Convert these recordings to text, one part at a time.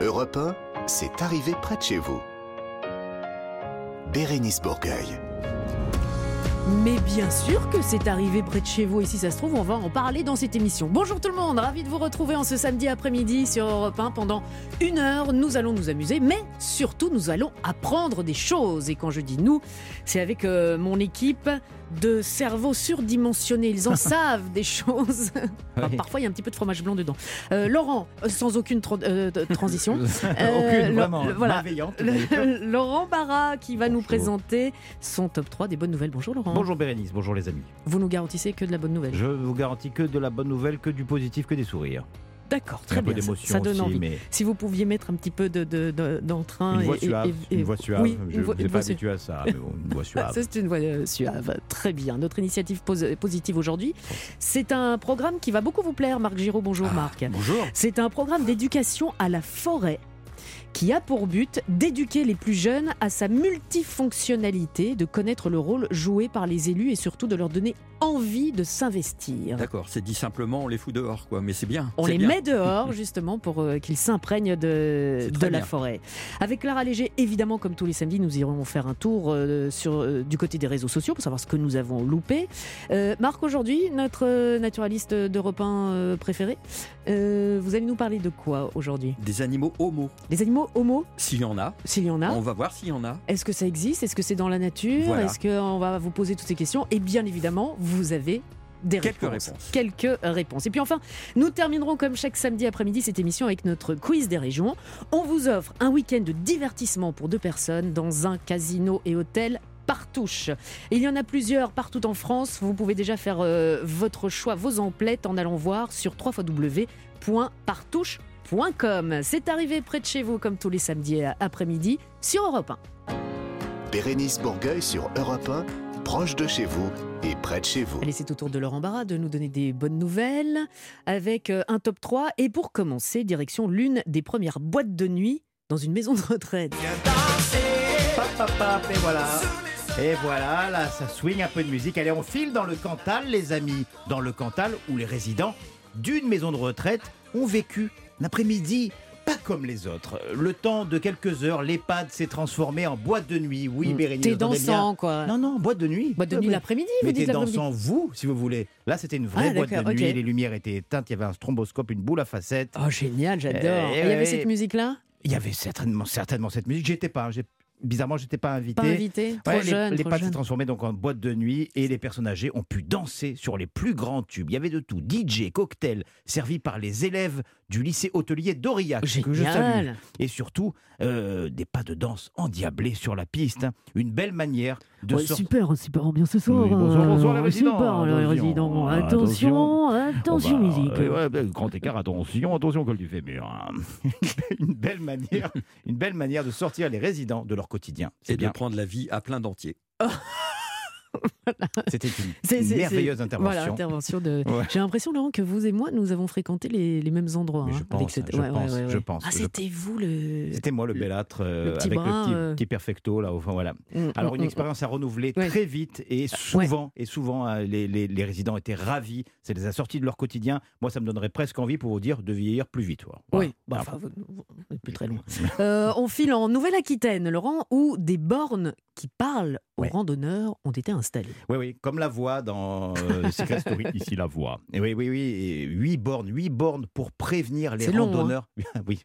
Europe 1, c'est arrivé près de chez vous. Bérénice Bourgueil. Mais bien sûr que c'est arrivé près de chez vous et si ça se trouve, on va en parler dans cette émission. Bonjour tout le monde, ravi de vous retrouver en ce samedi après-midi sur Europe 1 pendant une heure. Nous allons nous amuser, mais surtout nous allons apprendre des choses. Et quand je dis nous, c'est avec euh, mon équipe de cerveaux surdimensionnés. Ils en savent des choses. Enfin, Oui. Parfois, il y a un petit peu de fromage blanc dedans. Euh, Laurent, euh, sans aucune euh, transition. Aucune, Euh, vraiment. le- voilà. Malveillante. Le- Laurent Barra qui va nous présenter son top 3 des bonnes nouvelles. Bonjour Laurent. Bonjour Bérénice, bonjour les amis. Vous nous garantissez que de la bonne nouvelle. Je vous garantis que de la bonne nouvelle, que du positif, que des sourires. D'accord, très bien. Ça, donne aussi, envie. mais Si vous pouviez mettre un petit peu de, de- de- d'entrain. une voix et- et- suave. et- une voix suave. Oui, je ne une pas suave. habitué à ça, mais bon, une voix suave. Ça, c'est une voix euh, suave. Très bien. Notre initiative pos- positive aujourd'hui, c'est un programme qui va beaucoup vous plaire, Marc Giraud. Bonjour, Ah, Marc. Bonjour. C'est un programme d'éducation à la forêt qui a pour but d'éduquer les plus jeunes à sa multifonctionnalité, de connaître le rôle joué par les élus et surtout de leur donner envie de s'investir. D'accord, c'est dit simplement, on les fout dehors, quoi. Mais c'est bien. On les bien. met dehors justement pour euh, qu'ils s'imprègnent de, la bien. forêt. Avec Clara Léger, évidemment, comme tous les samedis, nous irons faire un tour euh, sur, euh, du côté des réseaux sociaux pour savoir ce que nous avons loupé. Marc, aujourd'hui, notre naturaliste d'Europe 1 euh, préféré, vous allez nous parler de quoi aujourd'hui? Des animaux homo. Les animaux homo, S'il y en a, s'il y en a on va voir s'il y en a. Est-ce que ça existe? Est-ce que c'est dans la nature? Voilà. Est-ce qu'on va vous poser toutes ces questions? Et bien évidemment, vous avez des Quelques réponses. réponses. Quelques réponses. Et puis enfin, nous terminerons comme chaque samedi après-midi cette émission avec notre quiz des régions. On vous offre un week-end de divertissement pour deux personnes dans un casino et hôtel Partouche. Il y en a plusieurs partout en France. Vous pouvez déjà faire euh, votre choix, vos emplettes en allant voir sur www.partouche.com. C'est arrivé près de chez vous comme tous les samedis après-midi sur Europe 1. Bérénice Bourgueil sur Europe 1, proche de chez vous et près de chez vous. Allez, c'est au tour de Laurent Barra de nous donner des bonnes nouvelles avec euh, un top 3. Et pour commencer, direction l'une des premières boîtes de nuit dans une maison de retraite. Pap, pap, pap, et voilà. Et voilà, là, ça swing un peu de musique. Allez, on file dans le Cantal, les amis. Dans le Cantal, où les résidents d'une maison de retraite ont vécu un après-midi pas comme les autres. Le temps de quelques heures, l'EHPAD s'est transformé en boîte de nuit. Oui, Bérénice, T'es dansant, quoi. Non, non, boîte de nuit. Boîte de Ouais, nuit l'après-midi, vous Mais t'es l'après-midi. dansant, vous, si vous voulez. Là, c'était une vraie Ah, boîte de nuit. Les lumières étaient éteintes. Il y avait un stromboscope, une boule à facettes. Oh, génial, j'adore. Et Il y avait cette musique-là? Il y avait certainement, certainement cette musique. J'étais pas. Bizarrement, j'étais pas invité. Pas invité Trop Ouais, les- jeune, les trop pattes s'est jeune. transformé donc en boîte de nuit et les personnes âgées ont pu danser sur les plus grands tubes. Il y avait de tout, DJ, cocktail, servi par les élèves du lycée hôtelier d'Aurillac, que je salue. Et surtout, euh, des pas de danse endiablés sur la piste. hein. Une belle manière de Ouais, sortir. super, super ambiance ce soir. Oui, bonsoir, bonsoir les euh, résidents. Super, les Attention, résidents. attention. Attention, attention, Bon, bah, musique. euh, ouais, grand écart, attention, attention, col du fémur. hein. une belle manière, une belle manière de sortir les résidents de leur quotidien. C'est Et de prendre la vie à plein dentier. C'était une, C'est- c'est- merveilleuse c'est- intervention. Voilà, intervention de. Ouais. J'ai l'impression, Laurent, que vous et moi, nous avons fréquenté les, les mêmes endroits. Je hein, pense, avec cette- je pense, je pense, Ah, je- c'était vous le. C'était moi le belâtre euh, le petit avec bras, le petit, euh. petit perfecto là. Voilà. Mm, Alors mm, une mm. expérience à renouveler très vite et souvent et souvent euh, les, les- les résidents étaient ravis. Ça les a sortis de leur quotidien. Moi ça me donnerait presque envie pour vous dire de vieillir plus vite. Voilà. Oui, bah, Ah, enfin, vous- vous- plus très loin. Euh, on file en Nouvelle-Aquitaine, Laurent, où des bornes qui parlent aux Ouais. randonneurs ont été installées. Oui, oui, comme la voix dans euh, Secret Story, ici la voix. Et oui, oui, oui, huit bornes, huit bornes pour prévenir les long, hein. randonneurs. oui.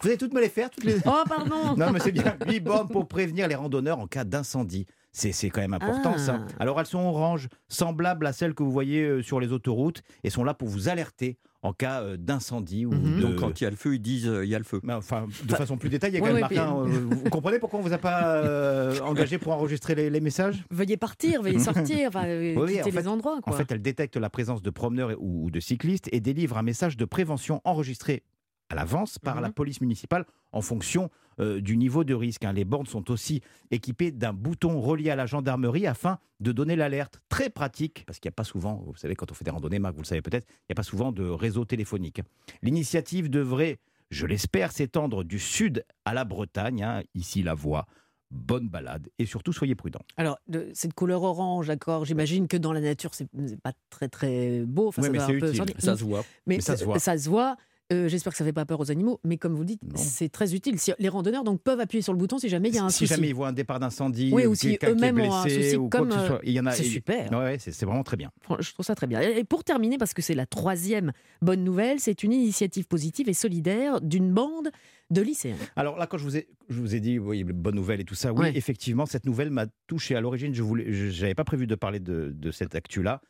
Vous allez toutes me les faire, toutes les. Oh, pardon Non, mais c'est bien. 8 bornes pour prévenir les randonneurs en cas d'incendie. C'est c'est quand même important Ah. ça. Alors elles sont oranges, semblables à celles que vous voyez euh, sur les autoroutes, et sont là pour vous alerter en cas euh, d'incendie ou Mhm. de... Donc quand il y a le feu, ils disent euh, il y a le feu. Mais enfin, de façon plus détaillée, quand même, ouais, Martin. euh, vous comprenez pourquoi on vous a pas euh, engagé pour enregistrer les, les messages? Veuillez partir, veuillez sortir, enfin, Oui, quitter en fait- les endroits. Quoi. En fait, elle détecte la présence de promeneurs ou, ou de cyclistes et délivre un message de prévention enregistré à l'avance par Mhm. la police municipale en fonction euh, du niveau de risque. hein. Les bornes sont aussi équipées d'un bouton relié à la gendarmerie afin de donner l'alerte. Très pratique, parce qu'il n'y a pas souvent, vous savez, quand on fait des randonnées, Marc, vous le savez peut-être, il n'y a pas souvent de réseau téléphonique. L'initiative devrait, je l'espère, s'étendre du sud à la Bretagne, hein. ici la voie. Bonne balade et surtout soyez prudents. Alors, de- cette couleur orange, d'accord, j'imagine que dans la nature, c'est pas très très beau. Enfin, ça mais un peu. Ça se voit. Mais, Mais ça se voit. Ça se voit. Euh, J'espère que ça ne fait pas peur aux animaux, mais comme vous le dites, c'est très utile. Si- les randonneurs donc, peuvent appuyer sur le bouton si jamais il y a un si souci. jamais ils voient un départ d'incendie, Oui, ou ou si eux-mêmes ont un souci, ou quoi comme, que ce euh, soit, il y en a. c'est super. Ouais, ouais, c'est vraiment très bien. Je trouve ça très bien. Et pour terminer, parce que c'est la troisième bonne nouvelle, c'est une initiative positive et solidaire d'une bande de lycéens. Alors là, quand je vous ai, je vous ai dit, oui, bonne nouvelle et tout ça, oui, Ouais. effectivement, cette nouvelle m'a touché. À l'origine, je j'avais pas prévu de parler de, de cette actu-là,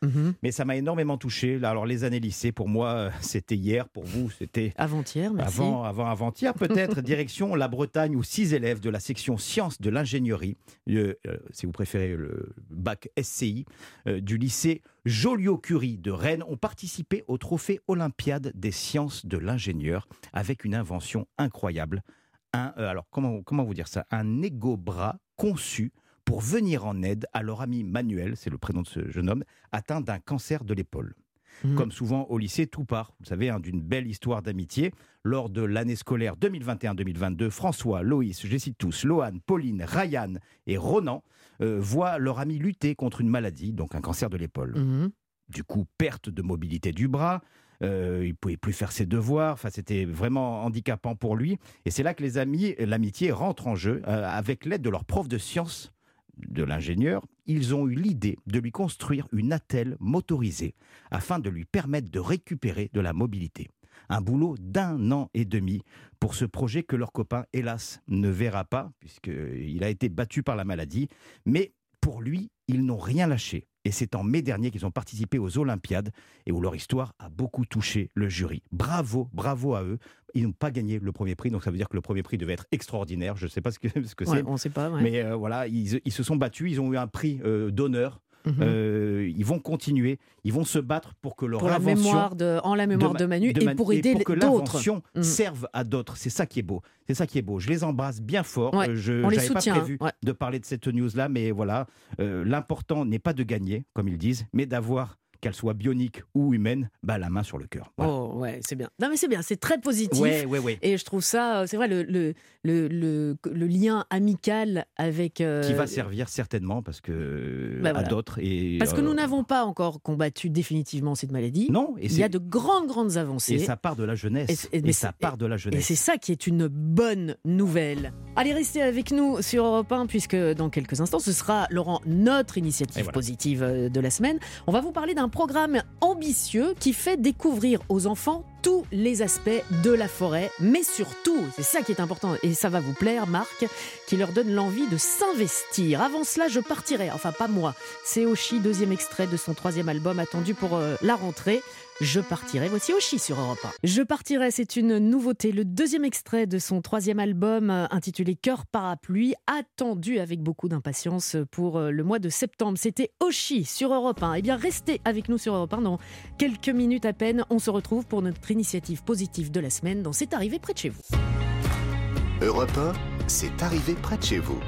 mais ça m'a énormément touché. Alors les années lycée, pour moi, euh, c'était hier. Pour vous, c'était Avant-hier, merci. avant, avant avant-hier peut-être. Direction la Bretagne où six élèves de la section sciences de l'ingénierie, euh, euh, si vous préférez le bac SCI, euh, du lycée Joliot-Curie de Rennes ont participé au trophée olympiade des sciences de l'ingénieur avec une invention incroyable. Un, euh, alors comment, comment vous dire ça? Un égo-bras conçu pour venir en aide à leur ami Manuel, c'est le prénom de ce jeune homme, atteint d'un cancer de l'épaule. Mhm. Comme souvent au lycée, tout part, vous savez, hein, d'une belle histoire d'amitié. Lors de l'année scolaire 2021-2022, François, Loïs, je les cite tous, Lohan, Pauline, Ryan et Ronan voient leur ami lutter contre une maladie, donc un cancer de l'épaule. Mhm. Du coup, perte de mobilité du bras, euh, il pouvait plus faire ses devoirs, enfin, c'était vraiment handicapant pour lui. Et c'est là que les amis, l'amitié rentre en jeu euh, avec l'aide de leur prof de sciences de l'ingénieur, ils ont eu l'idée de lui construire une attelle motorisée afin de lui permettre de récupérer de la mobilité. Un boulot d'un an et demi pour ce projet que leur copain, hélas, ne verra pas, puisqu'il a été battu par la maladie. Mais pour lui, ils n'ont rien lâché. Et c'est en mai dernier qu'ils ont participé aux Olympiades et où leur histoire a beaucoup touché le jury. Bravo, bravo à eux. Ils n'ont pas gagné le premier prix, donc ça veut dire que le premier prix devait être extraordinaire. Je ne sais pas ce que, ce Ouais, c'est. on ne sait pas. ouais. Mais euh, voilà, ils, ils se sont battus, ils ont eu un prix euh, d'honneur. Mhm. Euh, ils vont continuer, ils vont se battre pour que leur pour la invention mémoire de, en la mémoire de, Ma- Manu de et pour aider pour que l'invention Mm. serve à d'autres. C'est ça qui est beau. C'est ça qui est beau. Je les embrasse bien fort. Ouais, Euh, je on les n'avais pas soutient, prévu hein, ouais. de parler de cette news-là, mais voilà, euh, l'important n'est pas de gagner, comme ils disent, mais d'avoir qu'elle soit bionique ou humaine, bah, la main sur le cœur. Voilà. Oh, ouais, c'est bien. Non, mais c'est bien, c'est très positif. ouais, ouais, ouais. Et je trouve ça, euh, c'est vrai, le, le, le, le, lien amical avec. euh, Qui va servir certainement parce que Bah, à d'autres et Parce que euh, nous n'avons pas encore combattu définitivement cette maladie. non et Il y a de grandes, grandes avancées. et ça part de la Et jeunesse et, mais ça part de la Et jeunesse. c'est ça qui est une bonne nouvelle. Allez, restez avec nous sur Europe 1, puisque dans quelques instants, ce sera, Laurent, notre Et initiative voilà. positive euh, de la semaine. On va vous parler d'un programme ambitieux qui fait découvrir aux enfants tous les aspects de la forêt, mais surtout, c'est ça qui est important, et ça va vous plaire, Marc, qui leur donne l'envie de s'investir. Avant cela, je partirai, enfin pas moi, c'est Oshi, deuxième extrait de son troisième album attendu pour euh, la rentrée. Je partirai. Voici Oshi sur Europe 1. Je partirai, c'est une nouveauté. Le deuxième extrait de son troisième album euh, intitulé Cœur parapluie, attendu avec beaucoup d'impatience pour euh, le mois de septembre. C'était Oshi sur Europe 1. Eh bien, restez avec nous sur Europe 1 dans quelques minutes à peine. On se retrouve pour notre initiative positive de la semaine dans C'est arrivé près de chez vous. Europe 1, c'est arrivé près de chez vous.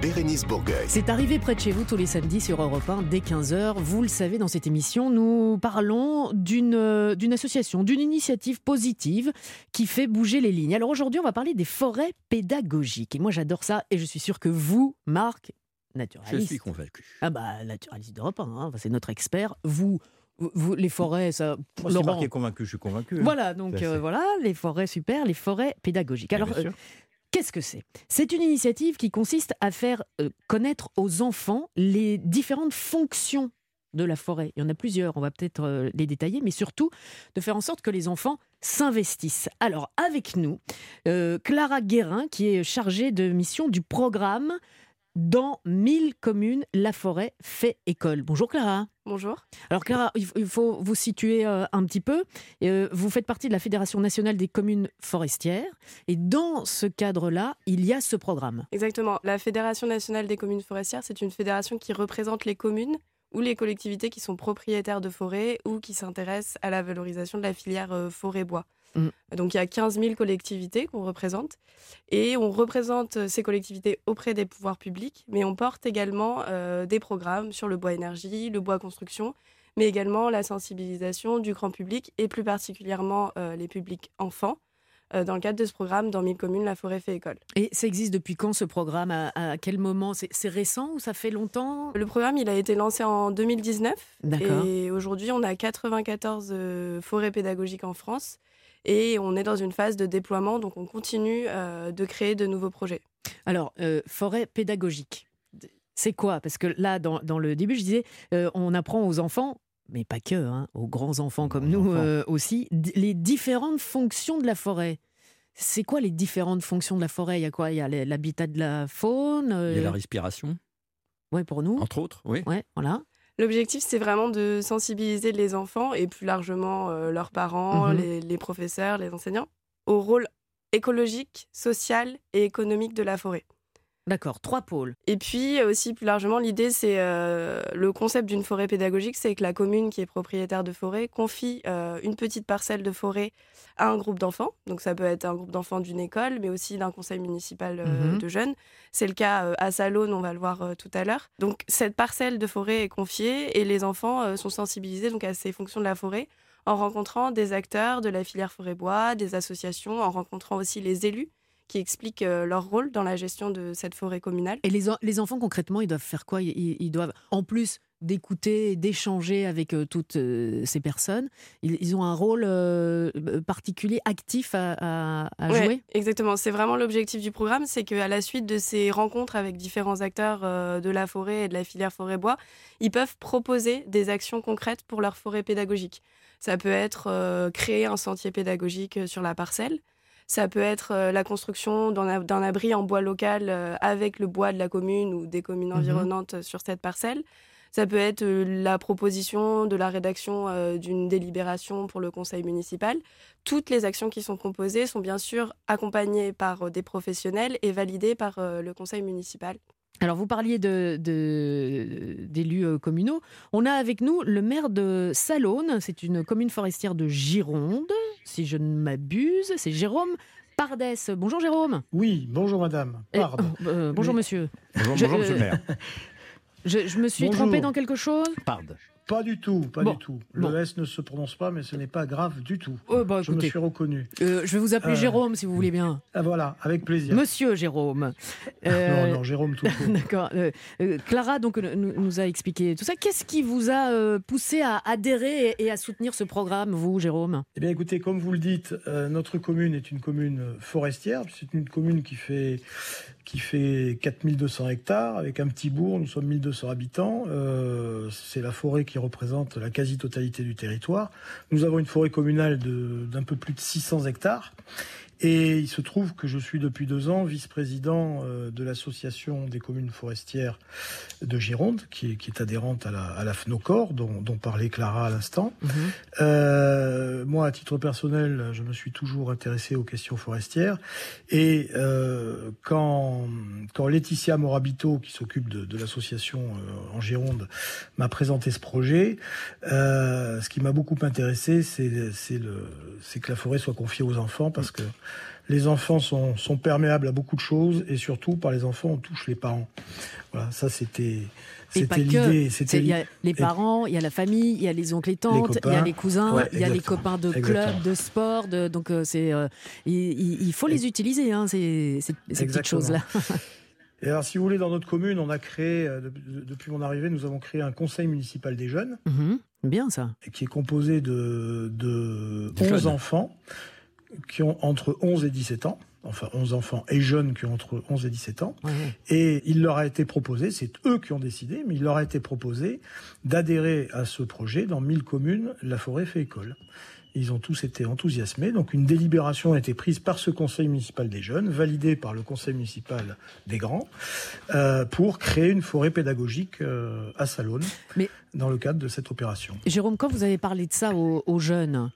Bérénice Bourgueil. C'est arrivé près de chez vous tous les samedis sur Europe 1 dès 15h. Vous le savez, dans cette émission, nous parlons d'une euh, d'une association, d'une initiative positive qui fait bouger les lignes. Alors aujourd'hui, on va parler des forêts pédagogiques. Et moi, j'adore ça et je suis sûr que vous, Marc, Je naturaliste. suis convaincu. Ah bah, naturaliste d'Europe 1, hein, c'est notre expert. Vous, vous, les forêts, ça. Moi, Laurent. Marc est convaincu, je suis convaincu. hein. Voilà, donc euh, voilà, les forêts super, les forêts pédagogiques. Bien Alors, sûr. euh, Qu'est-ce que c'est? C'est une initiative qui consiste à faire euh, connaître aux enfants les différentes fonctions de la forêt. Il y en a plusieurs, on va peut-être euh, les détailler, mais surtout de faire en sorte que les enfants s'investissent. Alors, avec nous, euh, Clara Guérin, qui est chargée de mission du programme dans 1000 communes, la forêt fait école. Bonjour Clara. Bonjour. Alors Clara, il faut vous situer euh, un petit peu. Euh, vous faites partie de la Fédération nationale des communes forestières. Et dans ce cadre-là, il y a ce programme. Exactement. La Fédération nationale des communes forestières, c'est une fédération qui représente les communes ou les collectivités qui sont propriétaires de forêts ou qui s'intéressent à la valorisation de la filière euh, forêt-bois. Mm. Donc il y a 15 000 collectivités qu'on représente et on représente euh, ces collectivités auprès des pouvoirs publics, mais on porte également euh, des programmes sur le bois énergie, le bois construction, mais également la sensibilisation du grand public et plus particulièrement euh, les publics enfants dans le cadre de ce programme dans 1000 communes, la forêt fait école. Et ça existe depuis quand ce programme? À, à quel moment? C'est récent ou ça fait longtemps? Le programme, il a été lancé en 2019. D'accord. Et aujourd'hui, on a 94 euh, forêts pédagogiques en France. Et on est dans une phase de déploiement, donc on continue euh, de créer de nouveaux projets. Alors, euh, forêt pédagogique, c'est quoi? Parce que là, dans, dans, le début, je disais, euh, on apprend aux enfants, mais pas que, hein, aux grands enfants comme nous euh, aussi, les différentes fonctions de la forêt. C'est quoi les différentes fonctions de la forêt? Il y a quoi? Il y a l'habitat de la faune Il y a la respiration. Oui, pour nous. Entre autres, oui. Ouais, voilà. L'objectif, c'est vraiment de sensibiliser les enfants et plus largement euh, leurs parents, Mhm. les, les professeurs, les enseignants, au rôle écologique, social et économique de la forêt. D'accord, trois pôles. Et puis aussi plus largement, l'idée, c'est euh, le concept d'une forêt pédagogique, c'est que la commune qui est propriétaire de forêt confie euh, une petite parcelle de forêt à un groupe d'enfants. Donc ça peut être un groupe d'enfants d'une école, mais aussi d'un conseil municipal euh, Mhm. de jeunes. C'est le cas à Salone, on va le voir tout à l'heure. Donc cette parcelle de forêt est confiée et les enfants sont sensibilisés donc à ces fonctions de la forêt en rencontrant des acteurs de la filière forêt-bois, des associations, en rencontrant aussi les élus qui expliquent euh, leur rôle dans la gestion de cette forêt communale. Et les, en- les enfants, concrètement, ils doivent faire quoi? Ils, ils doivent, en plus d'écouter, d'échanger avec euh, toutes euh, ces personnes, ils, ils ont un rôle euh, particulier, actif à, à- à Ouais, jouer? Exactement, c'est vraiment l'objectif du programme, c'est qu'à la suite de ces rencontres avec différents acteurs de la forêt et de la filière forêt-bois, ils peuvent proposer des actions concrètes pour leur forêt pédagogique. Ça peut être créer un sentier pédagogique sur la parcelle, ça peut être euh, la construction d'un ab- d'un abri en bois local euh, avec le bois de la commune ou des communes Mhm. environnantes euh, sur cette parcelle. Ça peut être la proposition de la rédaction d'une délibération pour le conseil municipal. Toutes les actions qui sont proposées sont bien sûr accompagnées par des professionnels et validées par le conseil municipal. Alors, vous parliez de- de- d'élus euh, communaux. On a avec nous le maire de Salonne. C'est une commune forestière de Gironde, si je ne m'abuse. C'est Jérôme Pardès. Bonjour Jérôme. Oui, bonjour madame. Et- Pardon. euh, bonjour Mais- monsieur. Bonjour, Je- bonjour, monsieur le euh, maire. Je, je me suis Bonjour. trompée dans quelque chose? Parde. Pas du tout, pas Bon, du tout. bon. Le S ne se prononce pas, mais ce n'est pas grave du tout. Oh, bah, Je me suis reconnu. euh, je vais vous appeler Euh, Jérôme si vous voulez bien. Ah voilà, avec plaisir. Monsieur Jérôme. Euh, Non, non, Jérôme tout court. D'accord. Euh, euh, Clara donc euh, nous, a expliqué tout ça. Qu'est-ce qui vous a euh, poussé à adhérer et, à soutenir ce programme, vous, Jérôme? Eh bien écoutez, comme vous le dites, euh, notre commune est une commune forestière. C'est une commune qui fait, qui fait 4200 hectares, avec un petit bourg, nous sommes 1200 habitants. Euh, c'est la forêt qui représente la quasi-totalité du territoire. Nous avons une forêt communale d'un peu plus de 600 hectares. Et il se trouve que je suis depuis deux ans vice-président euh, de l'association des communes forestières de Gironde, qui est, qui est adhérente à la, à la FNOCOR, dont, dont parlait Clara à l'instant. Euh, moi, à titre personnel, je me suis toujours intéressé aux questions forestières. Et euh, quand, quand Laetitia Morabito, qui s'occupe de, de l'association en Gironde, m'a présenté ce projet, euh, ce qui m'a beaucoup intéressé, c'est que la forêt soit confiée aux enfants, parce que les enfants sont, sont perméables à beaucoup de choses, et surtout, par les enfants, on touche les parents. Voilà, ça c'était... C'était l'idée. Il y a les parents, il y a la famille, il y a les oncles et tantes, il y a les cousins, Ouais, il y a les copains de club, de sport. de- donc, euh, c'est, euh, il, faut les utiliser, hein, ces, ces- ces petites Exactement. choses-là. Et alors, si vous voulez, dans notre commune, on a créé, euh, de- de- depuis mon arrivée, nous avons créé un conseil municipal des jeunes, Mhm. Bien ça. qui est composé de, de Jeunes. 11 enfants qui ont entre 11 et 17 ans. Enfin, 11 enfants et jeunes qui ont entre 11 et 17 ans. Et il leur a été proposé, c'est eux qui ont décidé, mais il leur a été proposé d'adhérer à ce projet dans 1000 communes, la forêt fait école. Ils ont tous été enthousiasmés. Donc une délibération a été prise par ce conseil municipal des jeunes, validée par le conseil municipal des grands, euh, pour créer une forêt pédagogique euh, à Salonne, Mais- dans le cadre de cette opération. Jérôme, quand vous avez parlé de ça aux, aux jeunes,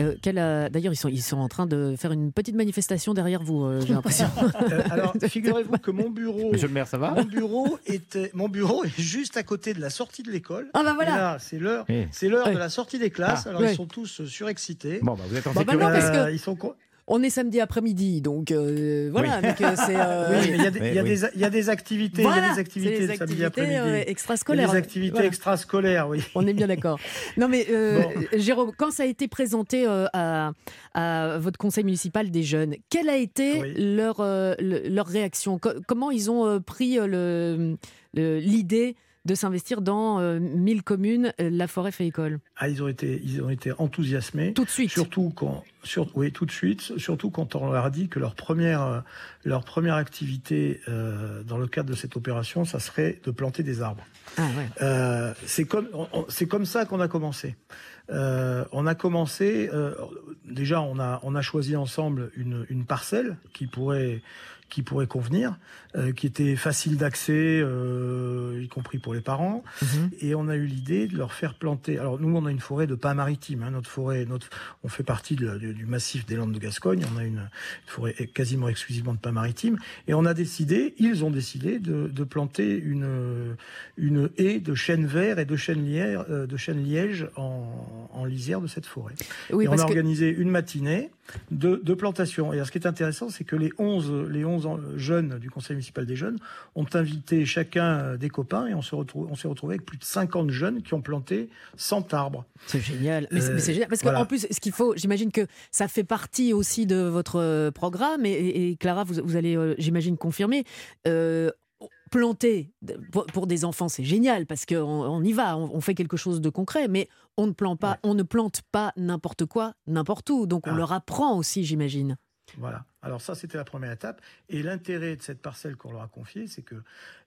euh, a- d'ailleurs, ils sont, ils sont en train de faire une petite manifestation derrière vous, euh, j'ai l'impression. Euh, alors, figurez-vous que mon bureau, Monsieur le maire, ça va mon bureau était, mon bureau est juste à côté de la sortie de l'école. ah bah voilà là, c'est l'heure, c'est l'heure Ouais. de la sortie des classes. Ah, alors ils sont tous surexcités. Bon, bah, vous êtes en Bah, bah non, parce que- Euh, ils sont On est samedi après-midi, donc euh, voilà. euh, c'est, euh, Oui, mais il y a des, il y a Oui, des- il y a des activités, il y a des activités les activités après-midi. euh, Il y a extrascolaires. des activités Voilà. extrascolaires, oui. On est bien d'accord. Non mais euh, Bon. Jérôme, quand ça a été présenté euh, à, à votre conseil municipal des jeunes, quelle a été Oui. leur, euh, le- leur réaction? Co- Comment ils ont pris euh, le- le- l'idée de s'investir dans euh, 1000 communes, euh, la forêt fait école Ah, ils ont été, ils ont été enthousiasmés. Tout de suite. Surtout quand, Sur, oui, tout de suite, surtout quand on leur a dit que leur première, euh, leur première activité euh, dans le cadre de cette opération, ça serait de planter des arbres. Ah ouais. Euh, c'est comme, c'est comme ça qu'on a commencé. Euh, on a commencé, euh, déjà, on a, on a choisi ensemble une, une parcelle qui pourrait, qui pourrait convenir, euh, qui était facile d'accès, euh, y compris pour les parents. Mhm. Et on a eu l'idée de leur faire planter. Alors nous, on a une forêt de pins maritimes. Hein, notre forêt, notre, on fait partie de la- du, du massif des Landes de Gascogne. On a une, une forêt quasiment exclusivement de pins maritimes. Et on a décidé, ils ont décidé de, de planter une, une haie de chênes verts et de chênes liège, de chênes liège en, en lisière de cette forêt. Oui, et on a que organisé une matinée de, de plantation. Et alors, ce qui est intéressant, c'est que les 11, les 11 en- jeunes du conseil des jeunes ont invité chacun euh, des copains et on s'est retrouvé avec plus de 50 jeunes qui ont planté 100 arbres. c'est génial. Mais, c'est- mais c'est génial parce voilà. qu'en plus, ce qu'il faut, j'imagine que ça fait partie aussi de votre euh, programme et, et- et Clara, vous, vous allez, euh, j'imagine, confirmer. euh, planter pour, pour des enfants, c'est génial parce qu'on on y va, on, on fait quelque chose de concret, mais on ne plante pas, Ouais. on ne plante pas n'importe quoi, n'importe où. Donc on Ah. leur apprend aussi, j'imagine. Voilà. Alors ça, c'était la première étape. Et l'intérêt de cette parcelle qu'on leur a confiée, c'est que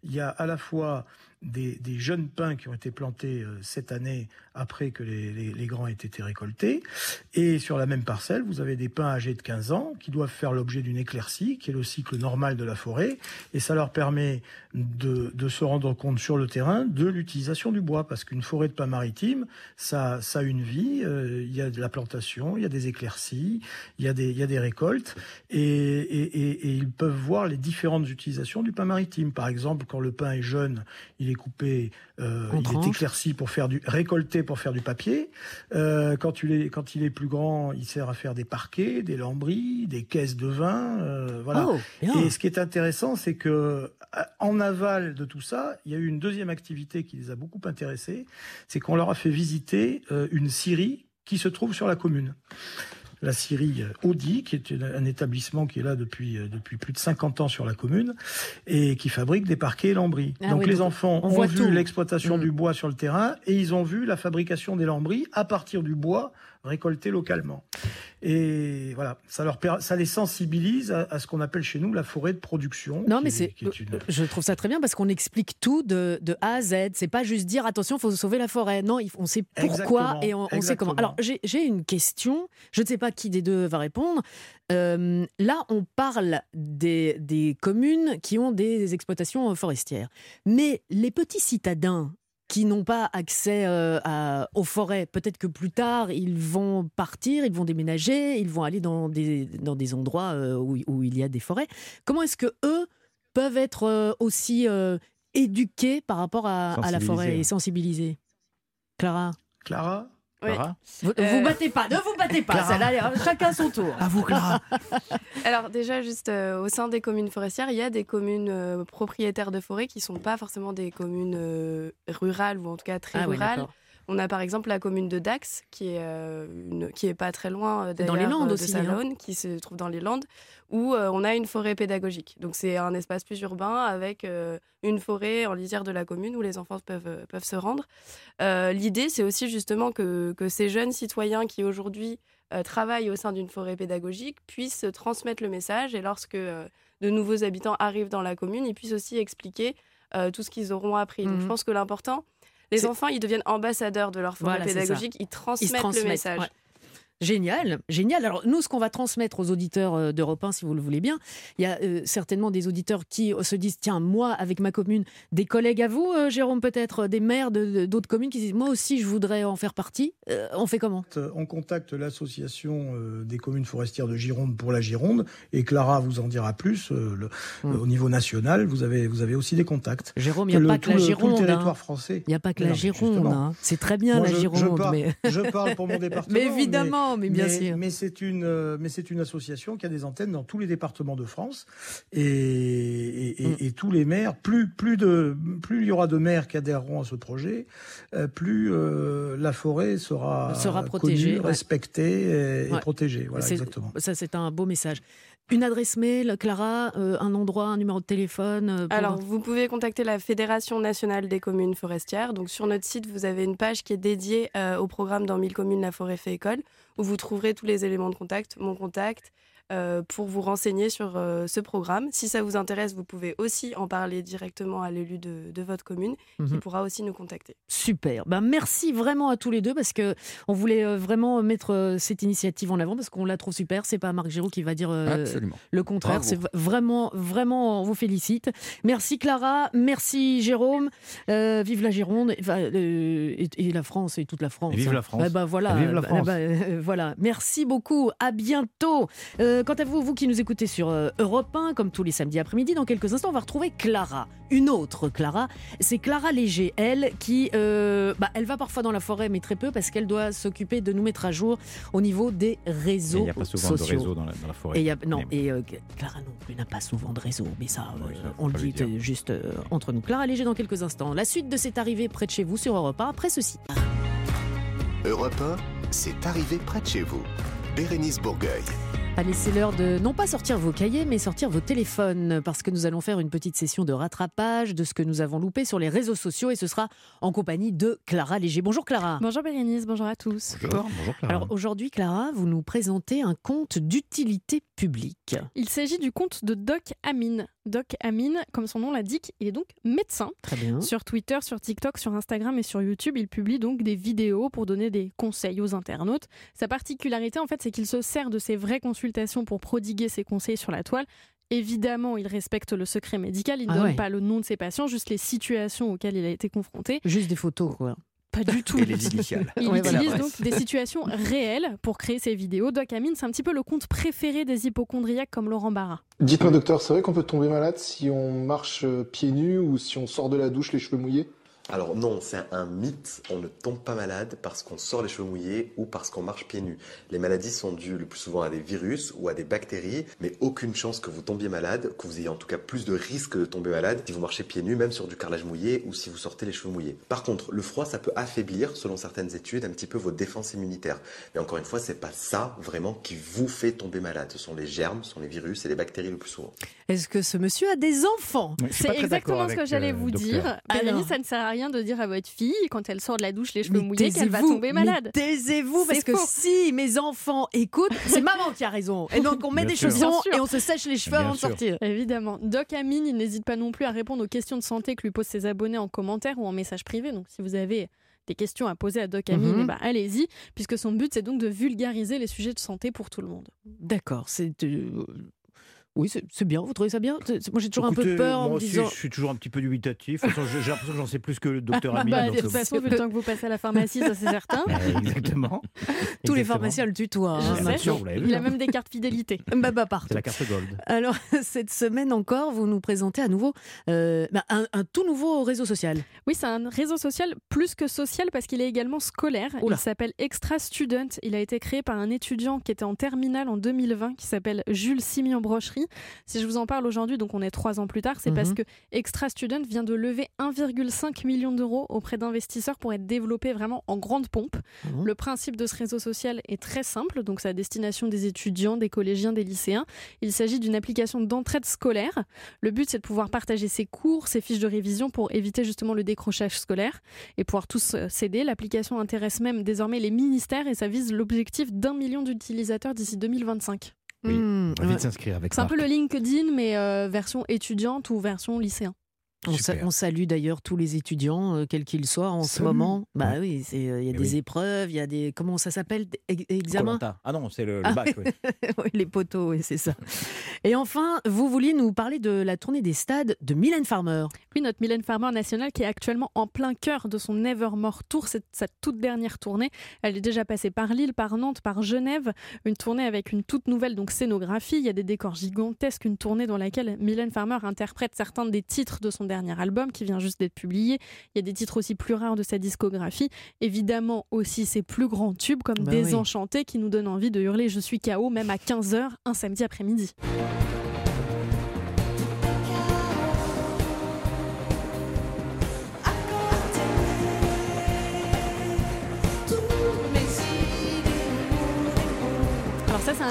il y a à la fois des, des jeunes pins qui ont été plantés euh, cette année après que les, les- grands aient été récoltés. Et sur la même parcelle, vous avez des pins âgés de 15 ans qui doivent faire l'objet d'une éclaircie, qui est le cycle normal de la forêt. Et ça leur permet de, de se rendre compte sur le terrain de l'utilisation du bois. Parce qu'une forêt de pins maritimes, ça, ça a une vie. euh, Il y a de la plantation, il y a des éclaircies, il y a des, y a des récoltes. Et, et, ils peuvent voir les différentes utilisations du pain maritime. Par exemple, quand le pain est jeune, il est coupé, euh, il est éclairci pour faire du récolté pour faire du papier. Euh, quand, il est, quand il est plus grand, il sert à faire des parquets, des lambris, des caisses de vin. euh, voilà. Oh. Et ce qui est intéressant, c'est que en aval de tout ça, il y a eu une deuxième activité qui les a beaucoup intéressés, c'est qu'on leur a fait visiter une scierie qui se trouve sur la commune. La scierie euh, Audi, qui est un établissement qui est là depuis, euh, depuis plus de 50 ans sur la commune et qui fabrique des parquets et lambris. Ah donc oui, les donc enfants on ont vu l'exploitation Mm. du bois sur le terrain et ils ont vu la fabrication des lambris à partir du bois récolté localement. Et voilà, ça, leur, ça les sensibilise à, à ce qu'on appelle chez nous la forêt de production. Non, mais est- c'est, une- je trouve ça très bien parce qu'on explique tout de, de A à Z. C'est pas juste dire attention, il faut sauver la forêt. Non, on sait pourquoi Exactement, et on, on sait comment. Alors, j'ai, j'ai une question. Je ne sais pas qui des deux va répondre. Euh, là, on parle des, des communes qui ont des exploitations euh, forestières. Mais les petits citadins qui n'ont pas accès euh, à- aux forêts, peut-être que plus tard, ils vont partir, ils vont déménager, ils vont aller dans des, dans des endroits euh, où, où il y a des forêts. Comment est-ce que eux peuvent être euh, aussi euh, éduqués par rapport à, à la forêt et sensibilisés? Clara? Clara? Oui. Vous, Euh, vous battez pas, ne vous battez pas, Clara. chacun son tour. À vous, Clara Alors déjà, juste euh, au sein des communes forestières, il y a des communes euh, propriétaires de forêts qui sont pas forcément des communes euh, rurales ou en tout cas très Ah rurales. On a par exemple la commune de Dax, qui est, euh, une- qui est pas très loin euh, Dans les Landes euh, aussi, de hein. Qui se trouve dans les Landes, où on a une forêt pédagogique. Donc c'est un espace plus urbain avec une forêt en lisière de la commune où les enfants peuvent, peuvent se rendre. L'idée, c'est aussi justement que, que ces jeunes citoyens qui aujourd'hui euh, travaillent au sein d'une forêt pédagogique puissent transmettre le message et lorsque euh, de nouveaux habitants arrivent dans la commune, ils puissent aussi expliquer euh, tout ce qu'ils auront appris. Donc Mhm. je pense que l'important, les enfants, ils deviennent ambassadeurs de leur Voilà, ça. pédagogique, ils transmettent, le message. ouais. Génial, génial. Alors nous, ce qu'on va transmettre aux auditeurs euh, d'Europe 1, si vous le voulez bien, il y a euh, certainement des auditeurs qui euh, se disent, tiens, moi, avec ma commune, des collègues à vous, euh, Jérôme, peut-être, des maires de- d'autres communes qui disent, moi aussi, je voudrais en faire partie. Euh, on fait comment? On contacte l'association des communes forestières de Gironde pour la Gironde et Clara vous en dira plus. euh, le- Mm. Au niveau national, vous avez, vous avez aussi des contacts. Jérôme, il n'y a le- pas que la Gironde. le hein. territoire français. Il n'y a pas que la Gironde. hein. C'est très bien Moi, la je- je Gironde. parle- mais... Je parle pour mon département. mais évidemment, mais, bien mais, sûr. mais c'est une, euh, mais c'est une association qui a des antennes dans tous les départements de France et, et, et- Mm. et tous les maires. Plus, plus de, plus il y aura de maires qui adhéreront à ce projet, euh, plus euh, la forêt sera, Sera connue, protégée, ouais. respectée et, Ouais. protégée. Voilà, exactement. Ça, c'est un beau message. Une adresse mail, Clara, euh, un endroit, un numéro de téléphone euh, pour- Alors, vous pouvez contacter la Fédération nationale des communes forestières. Donc, sur notre site, vous avez une page qui est dédiée euh, au programme Dans 1000 communes, la forêt fait école, où vous trouverez tous les éléments de contact, mon contact, pour vous renseigner sur euh, ce programme. Si ça vous intéresse, vous pouvez aussi en parler directement à l'élu de, de votre commune, qui Mhm. pourra aussi nous contacter. Super. Ben, merci vraiment à tous les deux parce que on voulait euh, vraiment mettre euh, cette initiative en avant parce qu'on la trouve super. C'est pas Marc Giraud qui va dire euh, Absolument. le contraire. C'est vraiment, vraiment, on vous félicite. Merci Clara, merci Jérôme. Euh, vive la Gironde euh, et, et la France et toute la France. Et vive hein. la France. Eh ben, voilà. Vive la Eh France. ben, euh, voilà. Merci beaucoup. À bientôt. Euh, quant à vous, vous qui nous écoutez sur euh, Europe 1, comme tous les samedis après-midi, dans quelques instants, on va retrouver Clara. Une autre Clara. C'est Clara Léger, elle, qui, euh, bah, elle va parfois dans la forêt, mais très peu, parce qu'elle doit s'occuper de nous mettre à jour au niveau des Il réseaux n'y a pas souvent sociaux. de réseau dans la, dans la forêt. Et il y a- non, Mais- et euh, Clara non plus n'a pas souvent de réseau, mais ça, Oui, euh, ça, faut on le dit euh, juste euh, entre nous. Clara Léger dans quelques instants. La suite de cette arrivée près de chez vous sur Europe 1, après ceci. Europe 1, c'est arrivé près de chez vous. Bérénice Bourgueil. Allez, c'est l'heure de non pas sortir vos cahiers, mais sortir vos téléphones, parce que nous allons faire une petite session de rattrapage de ce que nous avons loupé sur les réseaux sociaux, et ce sera en compagnie de Clara Léger. Bonjour Clara. Bonjour Bérénice, bonjour à tous. Bonjour, bonjour Clara. Alors aujourd'hui, Clara, vous nous présentez un compte d'utilité publique. Il s'agit du compte de Doc Amine. Doc Amine, comme son nom l'indique, il est donc médecin. Très bien. Sur Twitter, sur TikTok, sur Instagram et sur YouTube, il publie donc des vidéos pour donner des conseils aux internautes. Sa particularité, en fait, c'est qu'il se sert de ses vraies consultations pour prodiguer ses conseils sur la toile. Évidemment, il respecte le secret médical, il ne Ah donne ouais. pas le nom de ses patients, juste les situations auxquelles il a été confronté. Juste des photos, quoi. Pas du tout. Et les initiales. Il Ouais, voilà. utilise donc des situations réelles pour créer ses vidéos. Doc Amine, c'est un petit peu le compte préféré des hypochondriaques comme Laurent Barra. Dites-moi docteur, c'est vrai qu'on peut tomber malade si on marche euh, pieds nus ou si on sort de la douche les cheveux mouillés? Alors non, c'est un mythe. On ne tombe pas malade parce qu'on sort les cheveux mouillés ou parce qu'on marche pieds nus. Les maladies sont dues le plus souvent à des virus ou à des bactéries, mais aucune chance que vous tombiez malade, que vous ayez en tout cas plus de risques de tomber malade si vous marchez pieds nus, même sur du carrelage mouillé ou si vous sortez les cheveux mouillés. Par contre, le froid, ça peut affaiblir, selon certaines études, un petit peu vos défenses immunitaires. Mais encore une fois, c'est pas ça vraiment qui vous fait tomber malade. Ce sont les germes, ce sont les virus et les bactéries le plus souvent. Est-ce que ce monsieur a des enfants C'est exactement ce que j'allais euh, vous dire. Alors Bérénice, ça ne sert à rien de dire à votre fille, quand elle sort de la douche les cheveux Mais mouillés, qu'elle va tomber malade. Taisez-vous, parce que si mes enfants écoutent, c'est maman qui a raison. Et donc on met Bien des sûr. chaussons et on se sèche les cheveux Bien avant de sortir. Évidemment. Doc Amine, il n'hésite pas non plus à répondre aux questions de santé que lui posent ses abonnés en commentaire ou en message privé. Donc si vous avez des questions à poser à Doc Amine, ben, allez-y, puisque son but c'est donc de vulgariser les sujets de santé pour tout le monde. D'accord, c'est. euh, Oui, c'est bien. Vous trouvez ça bien? Moi, j'ai toujours un peu peur en moi me aussi, disant. je suis toujours un petit peu dubitatif. J'ai l'impression que j'en sais plus que le docteur Amine. Bah, de toute façon, vu le temps que vous passez à la pharmacie, ça c'est certain. euh, Exactement. Tous les pharmaciens le tutoient. Hein, vu. Il a hein. même des cartes fidélité. Bah, bah, C'est partout. la carte gold. Alors, cette semaine encore, vous nous présentez à nouveau euh, bah, un, un tout nouveau réseau social. Oui, c'est un réseau social plus que social parce qu'il est également scolaire. Oula. Il s'appelle Extra Student. Il a été créé par un étudiant qui était en terminale en 2020 qui s'appelle Jules Simian Brocherie. Si je vous en parle aujourd'hui, donc on est trois ans plus tard, c'est Mhm. parce que Extra Student vient de lever 1,5 million d'euros auprès d'investisseurs pour être développé vraiment en grande pompe. Mhm. Le principe de ce réseau social est très simple, donc c'est à destination des étudiants, des collégiens, des lycéens. Il s'agit d'une application d'entraide scolaire. Le but, c'est de pouvoir partager ses cours, ses fiches de révision pour éviter justement le décrochage scolaire et pouvoir tous euh, s'aider. L'application intéresse même désormais les ministères et ça vise l'objectif d'un million d'utilisateurs d'ici 2025. Oui, Mmh, ouais. avec C'est un peu le LinkedIn, mais euh, version étudiante ou version lycéen. On, sa- Super. on salue d'ailleurs tous les étudiants, euh, quels qu'ils soient en ce moment. Bah Ouais. oui, euh, il y a Eh des oui. épreuves, il y a des comment ça s'appelle, examens. Ah non, c'est le, le Ah bac. oui. Oui, les poteaux, oui, c'est ça. Et enfin, vous vouliez nous parler de la tournée des stades de Mylène Farmer. Oui, notre Mylène Farmer nationale qui est actuellement en plein cœur de son Nevermore Tour, c'est sa toute dernière tournée. Elle est déjà passée par Lille, par Nantes, par Genève. Une tournée avec une toute nouvelle donc scénographie. Il y a des décors gigantesques. Une tournée dans laquelle Mylène Farmer interprète certains des titres de son dernier album qui vient juste d'être publié. Il y a des titres aussi plus rares de sa discographie. Évidemment aussi ses plus grands tubes comme Bah oui. Désenchanté qui nous donne envie de hurler Je suis KO même à 15h un samedi après-midi.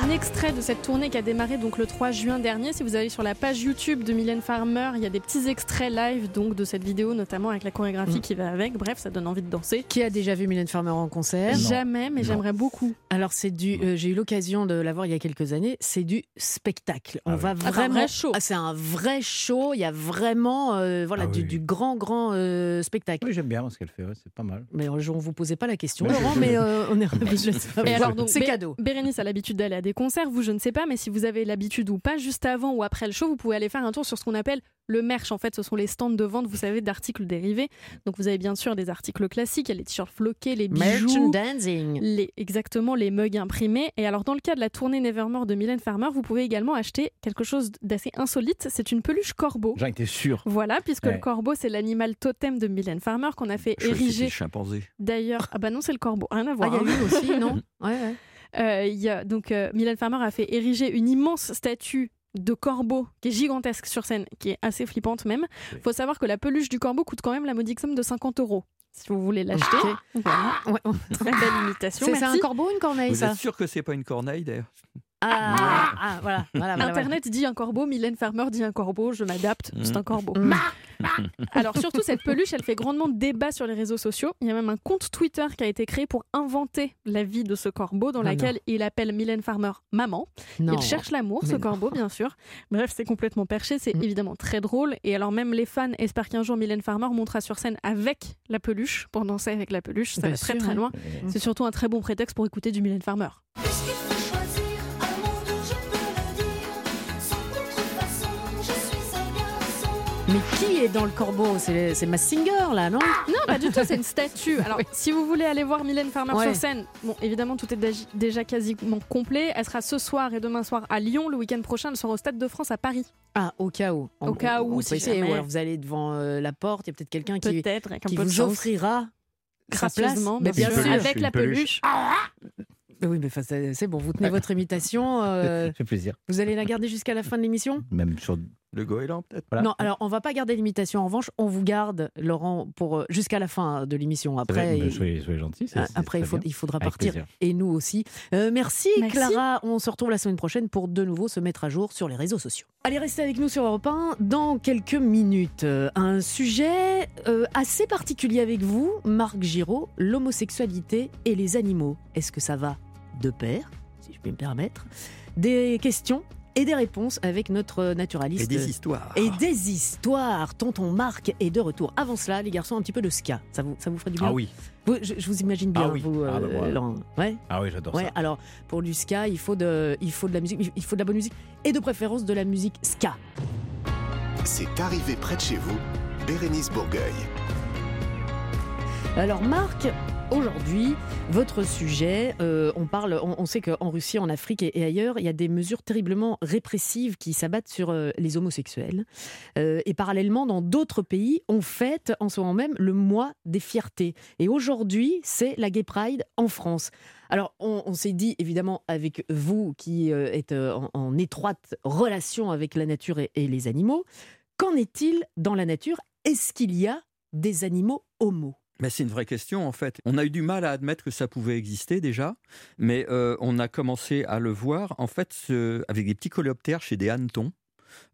Un extrait de cette tournée qui a démarré donc le 3 juin dernier. Si vous allez sur la page YouTube de Mylène Farmer, il y a des petits extraits live donc de cette vidéo, notamment avec la chorégraphie Mm. qui va avec. Bref, ça donne envie de danser. Qui a déjà vu Mylène Farmer en concert? Jamais, mais j'aimerais beaucoup. Alors c'est du, euh, j'ai eu l'occasion de la voir il y a quelques années. C'est du spectacle. On Ah va oui. Ah, c'est un vraiment. vrai show. Ah, c'est un vrai show. Il y a vraiment, euh, voilà, Ah du, oui. du grand, grand euh, spectacle. Oui, j'aime bien ce qu'elle fait, ouais, c'est pas mal. Mais on vous posait pas la question, Mais- Laurent, mais euh, on est donc, c'est cadeau. Bérénice a l'habitude d'aller à des concerts, vous je ne sais pas, mais si vous avez l'habitude ou pas, juste avant ou après le show, vous pouvez aller faire un tour sur ce qu'on appelle le merch. En fait, ce sont les stands de vente, vous savez, d'articles dérivés. Donc vous avez bien sûr des articles classiques, il y a les t-shirts floqués, les bijoux. Merchandising. Les, exactement, les mugs imprimés. Et alors, dans le cas de la tournée Nevermore de Mylène Farmer, vous pouvez également acheter quelque chose d'assez insolite. C'est une peluche corbeau. J'en étais sûr. Voilà, puisque Ouais. le corbeau, c'est l'animal totem de Mylène Farmer qu'on a fait Je ériger. le chimpanzé. D'ailleurs, ah bah non, c'est le corbeau, rien à Ah, voir. il y a hein. lui aussi, non Ouais, ouais. Euh, il y a, donc, euh, Mylène Farmer a fait ériger une immense statue de corbeau qui est gigantesque sur scène, qui est assez flippante même. Il faut savoir que la peluche du corbeau coûte quand même la modique somme de 50 euros. Si vous voulez l'acheter. Voilà. Ouais, ouais. Très belle imitation. C'est c'est un corbeau ou une corneille, Vous ça? êtes sûr que c'est pas une corneille d'ailleurs? Ah, ah, ah, voilà, voilà, voilà, Internet dit un corbeau, Mylène Farmer dit un corbeau, je m'adapte, Mm. c'est un corbeau. Mm. Alors surtout cette peluche, elle fait grandement débat sur les réseaux sociaux. Il y a même un compte Twitter qui a été créé pour inventer la vie de ce corbeau, dans Ah laquelle il appelle Mylène Farmer maman. Non. Il cherche l'amour, ce non. corbeau, bien sûr. Bref, c'est complètement perché, c'est Mm. évidemment très drôle. Et alors même les fans espèrent qu'un jour Mylène Farmer montera sur scène avec la peluche, pour danser avec la peluche. Ça Bien va très sûr, très loin. C'est surtout un très bon prétexte pour écouter du Mylène Farmer. Mais qui est dans le corbeau? C'est c'est Mass Singer, là, non? Non, pas du tout, c'est une statue. Alors, si vous voulez aller voir Mylène Farmer Ouais. sur scène, bon, évidemment, tout est déjà quasiment complet. Elle sera ce soir et demain soir à Lyon. Le week-end prochain, elle sera au Stade de France à Paris. Ah, au cas où. Au cas où, on si jamais. ou alors vous allez devant euh, la porte, il y a peut-être quelqu'un qui, Peut-être, avec un qui peu de vous chance. offrira. Gracieusement, Mais bien sûr, avec la peluche. Oui, mais c'est c'est bon, vous tenez votre imitation. euh, Ça fait plaisir. vous allez la garder jusqu'à la fin de l'émission? Même sur. Le goéland peut-être Voilà. Non, alors on va pas garder l'imitation. En revanche, on vous garde, Laurent, pour euh, jusqu'à la fin de l'émission. Après, soyez, c'est- Ah, c'est Après, il, faut- faudra Avec partir. plaisir. Et nous aussi. Euh, merci, Merci. Clara. On se retrouve la semaine prochaine pour de nouveau se mettre à jour sur les réseaux sociaux. Allez, restez avec nous sur Europe 1 dans quelques minutes. Euh, un sujet euh, assez particulier avec vous, Marc Giraud, l'homosexualité et les animaux. Est-ce que ça va de pair, si je puis me permettre? Des questions et des réponses avec notre naturaliste. Et des histoires. Et des histoires. Tonton Marc est de retour. Avant cela, les garçons, un petit peu de ska. Ça vous, ça vous ferait du bien Ah oui. vous- je, je vous imagine bien, Ah oui. vous, Ah bah voilà. Laurent. Ouais. Ah oui, j'adore Ouais, ça. alors pour du ska, il faut de, il faut de la musique, il faut de la bonne musique et de préférence de la musique ska. C'est arrivé près de chez vous, Bérénice Bourgueil. Alors Marc, aujourd'hui, votre sujet, euh, on parle, on, on sait qu'en Russie, en Afrique et, ailleurs, il y a des mesures terriblement répressives qui s'abattent sur euh, les homosexuels. Euh, et parallèlement, dans d'autres pays, on fête en ce moment même le mois des fiertés. Et aujourd'hui, c'est la Gay Pride en France. Alors, on, s'est dit, évidemment, avec vous qui êtes en, étroite relation avec la nature et, et les animaux, qu'en est-il dans la nature? Est-ce qu'il y a des animaux homo? Mais c'est une vraie question en fait. On a eu du mal à admettre que ça pouvait exister déjà, mais euh, on a commencé à le voir en fait ce- avec des petits coléoptères chez des hannetons.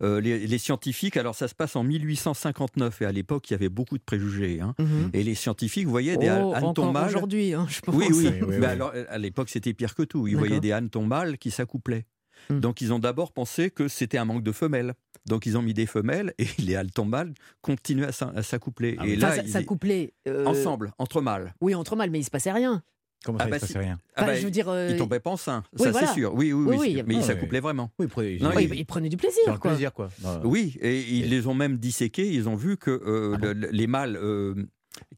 Euh, les, les scientifiques, alors ça se passe en 1859 et à l'époque il y avait beaucoup de préjugés. hein. Et les scientifiques voyaient des Oh, hannetons mâles. aujourd'hui, hein, je pense. Oui, oui. Oui, oui, Mais alors, à l'époque, c'était pire que tout. Ils voyaient des hannetons mâles qui s'accouplaient. Hmm. Donc, ils ont d'abord pensé que c'était un manque de femelles. Donc, ils ont mis des femelles et les hannetons mâles continuaient à s'accoupler. Ah et là, ça, couplait. euh, ensemble, entre mâles. Oui, entre mâles, mais il se passait rien. Comment Ah ça, bah il se si. passait rien Ah bah, je veux dire. euh, Ils tombaient pas enceints, oui, ça voilà. c'est sûr. Oui, oui, Oui, oui. oui, mais ils s'accouplaient vraiment. Oui, Non, oui, il- il prenait du plaisir, quoi. plaisir, quoi. Non, Oui, et ils les ont même disséqués. Ils ont vu que euh, Ah bon le- le- les mâles euh,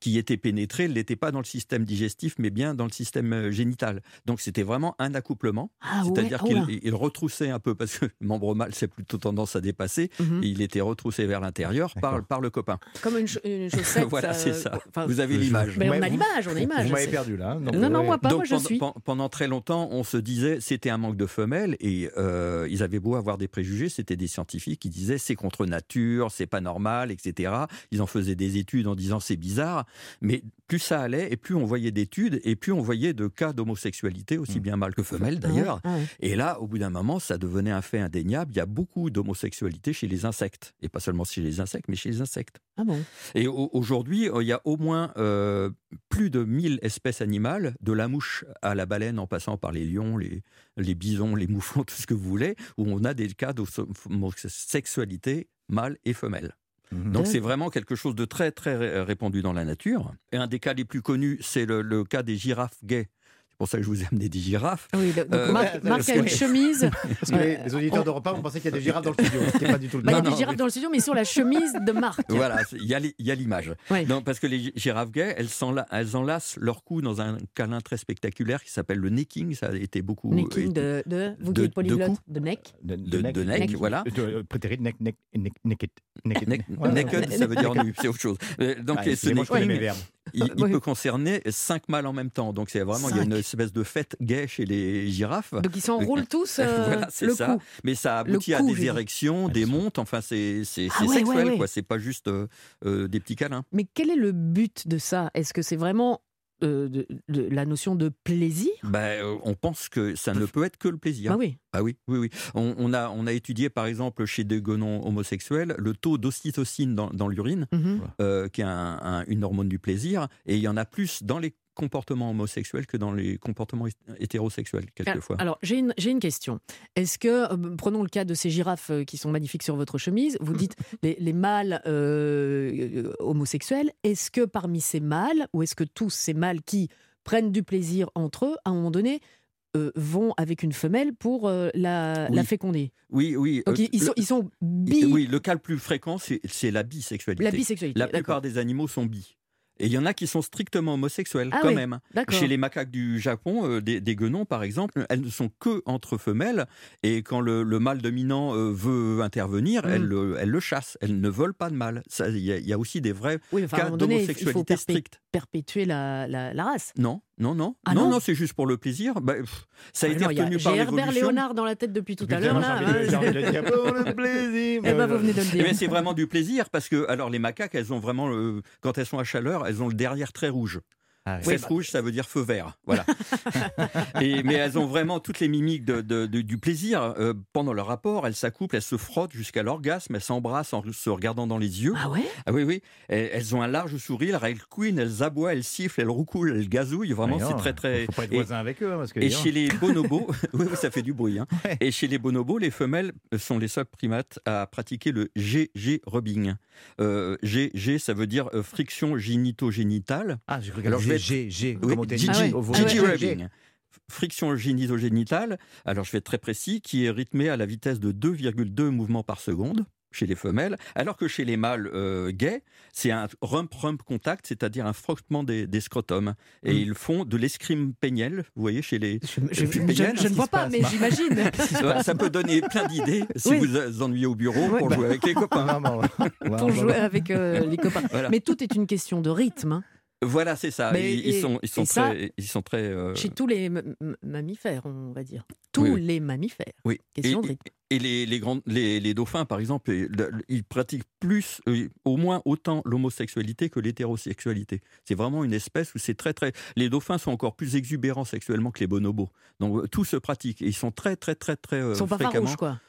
qui étaient pénétrés n'étaient pas dans le système digestif, mais bien dans le système euh, génital. Donc c'était vraiment un accouplement. Ah C'est-à-dire qu'il il retrousait un peu, parce que le membre mâle, c'est plutôt tendance à dépasser. Mhm. Et il était retroussé vers l'intérieur par, le copain. Comme une, une chaussette. Voilà, euh, c'est ça. enfin, Vous avez l'image. mais on Vous a m'avez- l'image, on a Vous l'image. m'avez c'est- perdu là. Non, non, moi pas, Donc moi je pendant, suis. pen- pendant très longtemps, on se disait c'était un manque de femelles et euh, ils avaient beau avoir des préjugés, c'était des scientifiques qui disaient c'est contre nature, c'est pas normal, etc. Ils en faisaient des études en disant c'est bizarre Mais plus ça allait, et plus on voyait d'études, et plus on voyait de cas d'homosexualité, aussi bien mâle que femelle d'ailleurs. Ouais. Et là, au bout d'un moment, ça devenait un fait indéniable. Il y a beaucoup d'homosexualité chez les insectes. Et pas seulement chez les insectes, mais chez les insectes. Ah bon? Et au- aujourd'hui, euh, il y a au moins euh, plus de 1000 espèces animales, de la mouche à la baleine, en passant par les lions, les, les bisons, les mouflons, tout ce que vous voulez, où on a des cas d'homosexualité mâle et femelle. Mhm. Donc c'est vraiment quelque chose de très très ré- répandu dans la nature. Et un des cas les plus connus, c'est le, le cas des girafes gays. C'est pour ça que je vous ai amené des girafes. Oui, donc Euh, Marc, a une chemise. Parce que les, les auditeurs de repas vont penser qu'il y a des girafes dans le studio, ce qui n'est pas du tout le Bah, il y a. Non, des non, girafes dans le studio, mais sur la chemise de Marc. Voilà, il y a l'image. Non, parce que les girafes gays, elles, elles enlacent leur cou dans un câlin très spectaculaire qui s'appelle le necking. Ça a été beaucoup. Necking été- de, de, vous de- qui êtes de polyglotte, cou. de neck. De, de, de neck, Neck. voilà. De, prétérit neck, neck, neck, naked. Naked. Ça veut dire nu, c'est autre chose. Euh, Donc, Ah, ce excusez-moi, je connais necking, mes verbes. Il, il Oui. peut concerner cinq mâles en même temps. Donc, c'est vraiment, il y a une espèce de fête gay chez les girafes. Donc ils s'enroulent tous euh, voilà, c'est ça. Mais ça aboutit à cou, des érections, des montes. Enfin, c'est c'est- Ah c'est ouais, ouais, sexuel, ouais. quoi. C'est pas juste euh, euh, des petits câlins. Mais quel est le but de ça? Est-ce que c'est vraiment euh, de, de- la notion de plaisir Ben, euh, on pense que ça ne peut être que le plaisir. Ah oui. Ah oui, oui, oui. On, on a, on a étudié, par exemple, chez des gonons homosexuels, le taux d'ocytocine dans, dans l'urine, Mhm. euh, qui est un- un- une hormone du plaisir, et il y en a plus dans les comportements homosexuels que dans les comportements hé- hétérosexuels, quelquefois. Alors, j'ai une, j'ai une question. Est-ce que, euh, prenons le cas de ces girafes euh, qui sont magnifiques sur votre chemise, vous dites les, les mâles euh, homosexuels, est-ce que parmi ces mâles, ou est-ce que tous ces mâles qui prennent du plaisir entre eux, à un moment donné, euh, vont avec une femelle pour euh, la, Oui. la féconder? Oui, oui. Donc, ils, le- sont, ils sont bi, oui, le cas le plus fréquent, c'est c'est la bisexualité. la bisexualité. La plupart des animaux sont bi. Et il y en a qui sont strictement homosexuels, Ah quand oui, même. Chez les macaques du Japon, euh, des, des guenons par exemple, elles ne sont que entre femelles et quand le, le mâle dominant euh, veut intervenir, Mhm. elles, le, elles le chassent. Elles ne veulent pas de mâle. Il y, a- il y a aussi des vrais Oui, enfin, cas d'homosexualité perpé- stricte. perpétuer la, la, la race. Non, non, non, Ah non, non non, c'est juste pour le plaisir. Bah, pff, ça a Ah été y a- par Herbert. Léonard dans la tête depuis tout à l'heure. hein. Eh ben, Eh ben, c'est vraiment du plaisir parce que alors les macaques, elles ont vraiment, le- quand elles sont à chaleur, elles ont le derrière très rouge. Ah, oui. Rouge, ça veut dire feu vert. Voilà. Et, mais elles ont vraiment toutes les mimiques de, de- de- du plaisir. Euh, pendant leur rapport, elles s'accouplent, elles se frottent jusqu'à l'orgasme, elles s'embrassent en se regardant dans les yeux. Ah ouais? Ah oui, oui. Elles, elles ont un large sourire, elles couinent, elles aboient, elles sifflent, elles roucoulent, elles gazouillent. Vraiment, c'est très, très. Faut pas être Et- voisin avec eux. hein, parce que, Et chez les bonobos, oui, ça fait du bruit. hein. Ouais. Et chez les bonobos, les femelles sont les seuls primates à pratiquer le GG rubbing. Euh, GG, ça veut dire euh, friction gynéto-génitale. Ah, j'ai cru Alors, qu'elle je vais G, G, Oui. Gigi, Ah ouais. Gigi Ah ouais. rubbing. Friction gynéto-génitale, alors je vais être très précis, qui est rythmée à la vitesse de 2,2 mouvements par seconde chez les femelles, alors que chez les mâles euh, gays, c'est un rump-rump contact, c'est-à-dire un frottement des, des scrotums. Et Mm. ils font de l'escrime péniel, vous voyez, chez les... Je, je- je- je ne vois pas, mais j'imagine. Ça, ça peut donner plein d'idées si Oui. vous vous ennuyez au bureau Ouais, pour bah. jouer avec les copains. Pour jouer avec euh, les copains. Voilà. Mais tout est une question de rythme. hein. Voilà, c'est ça. Mais ils, et- sont, ils sont ça, très, ils sont très. euh, Chez tous les mammifères, on va dire. Tous Oui, oui. les mammifères. Oui. Question et, de et les, les, grands, les, les dauphins, par exemple, ils, pratiquent plus, euh, au moins autant l'homosexualité que l'hétérosexualité. C'est vraiment une espèce où c'est très, très. Les dauphins sont encore plus exubérants sexuellement que les bonobos. Donc euh, tout se pratique. Et ils sont très, très, très, très. Ils sont pas fréquemment. farouches, quoi.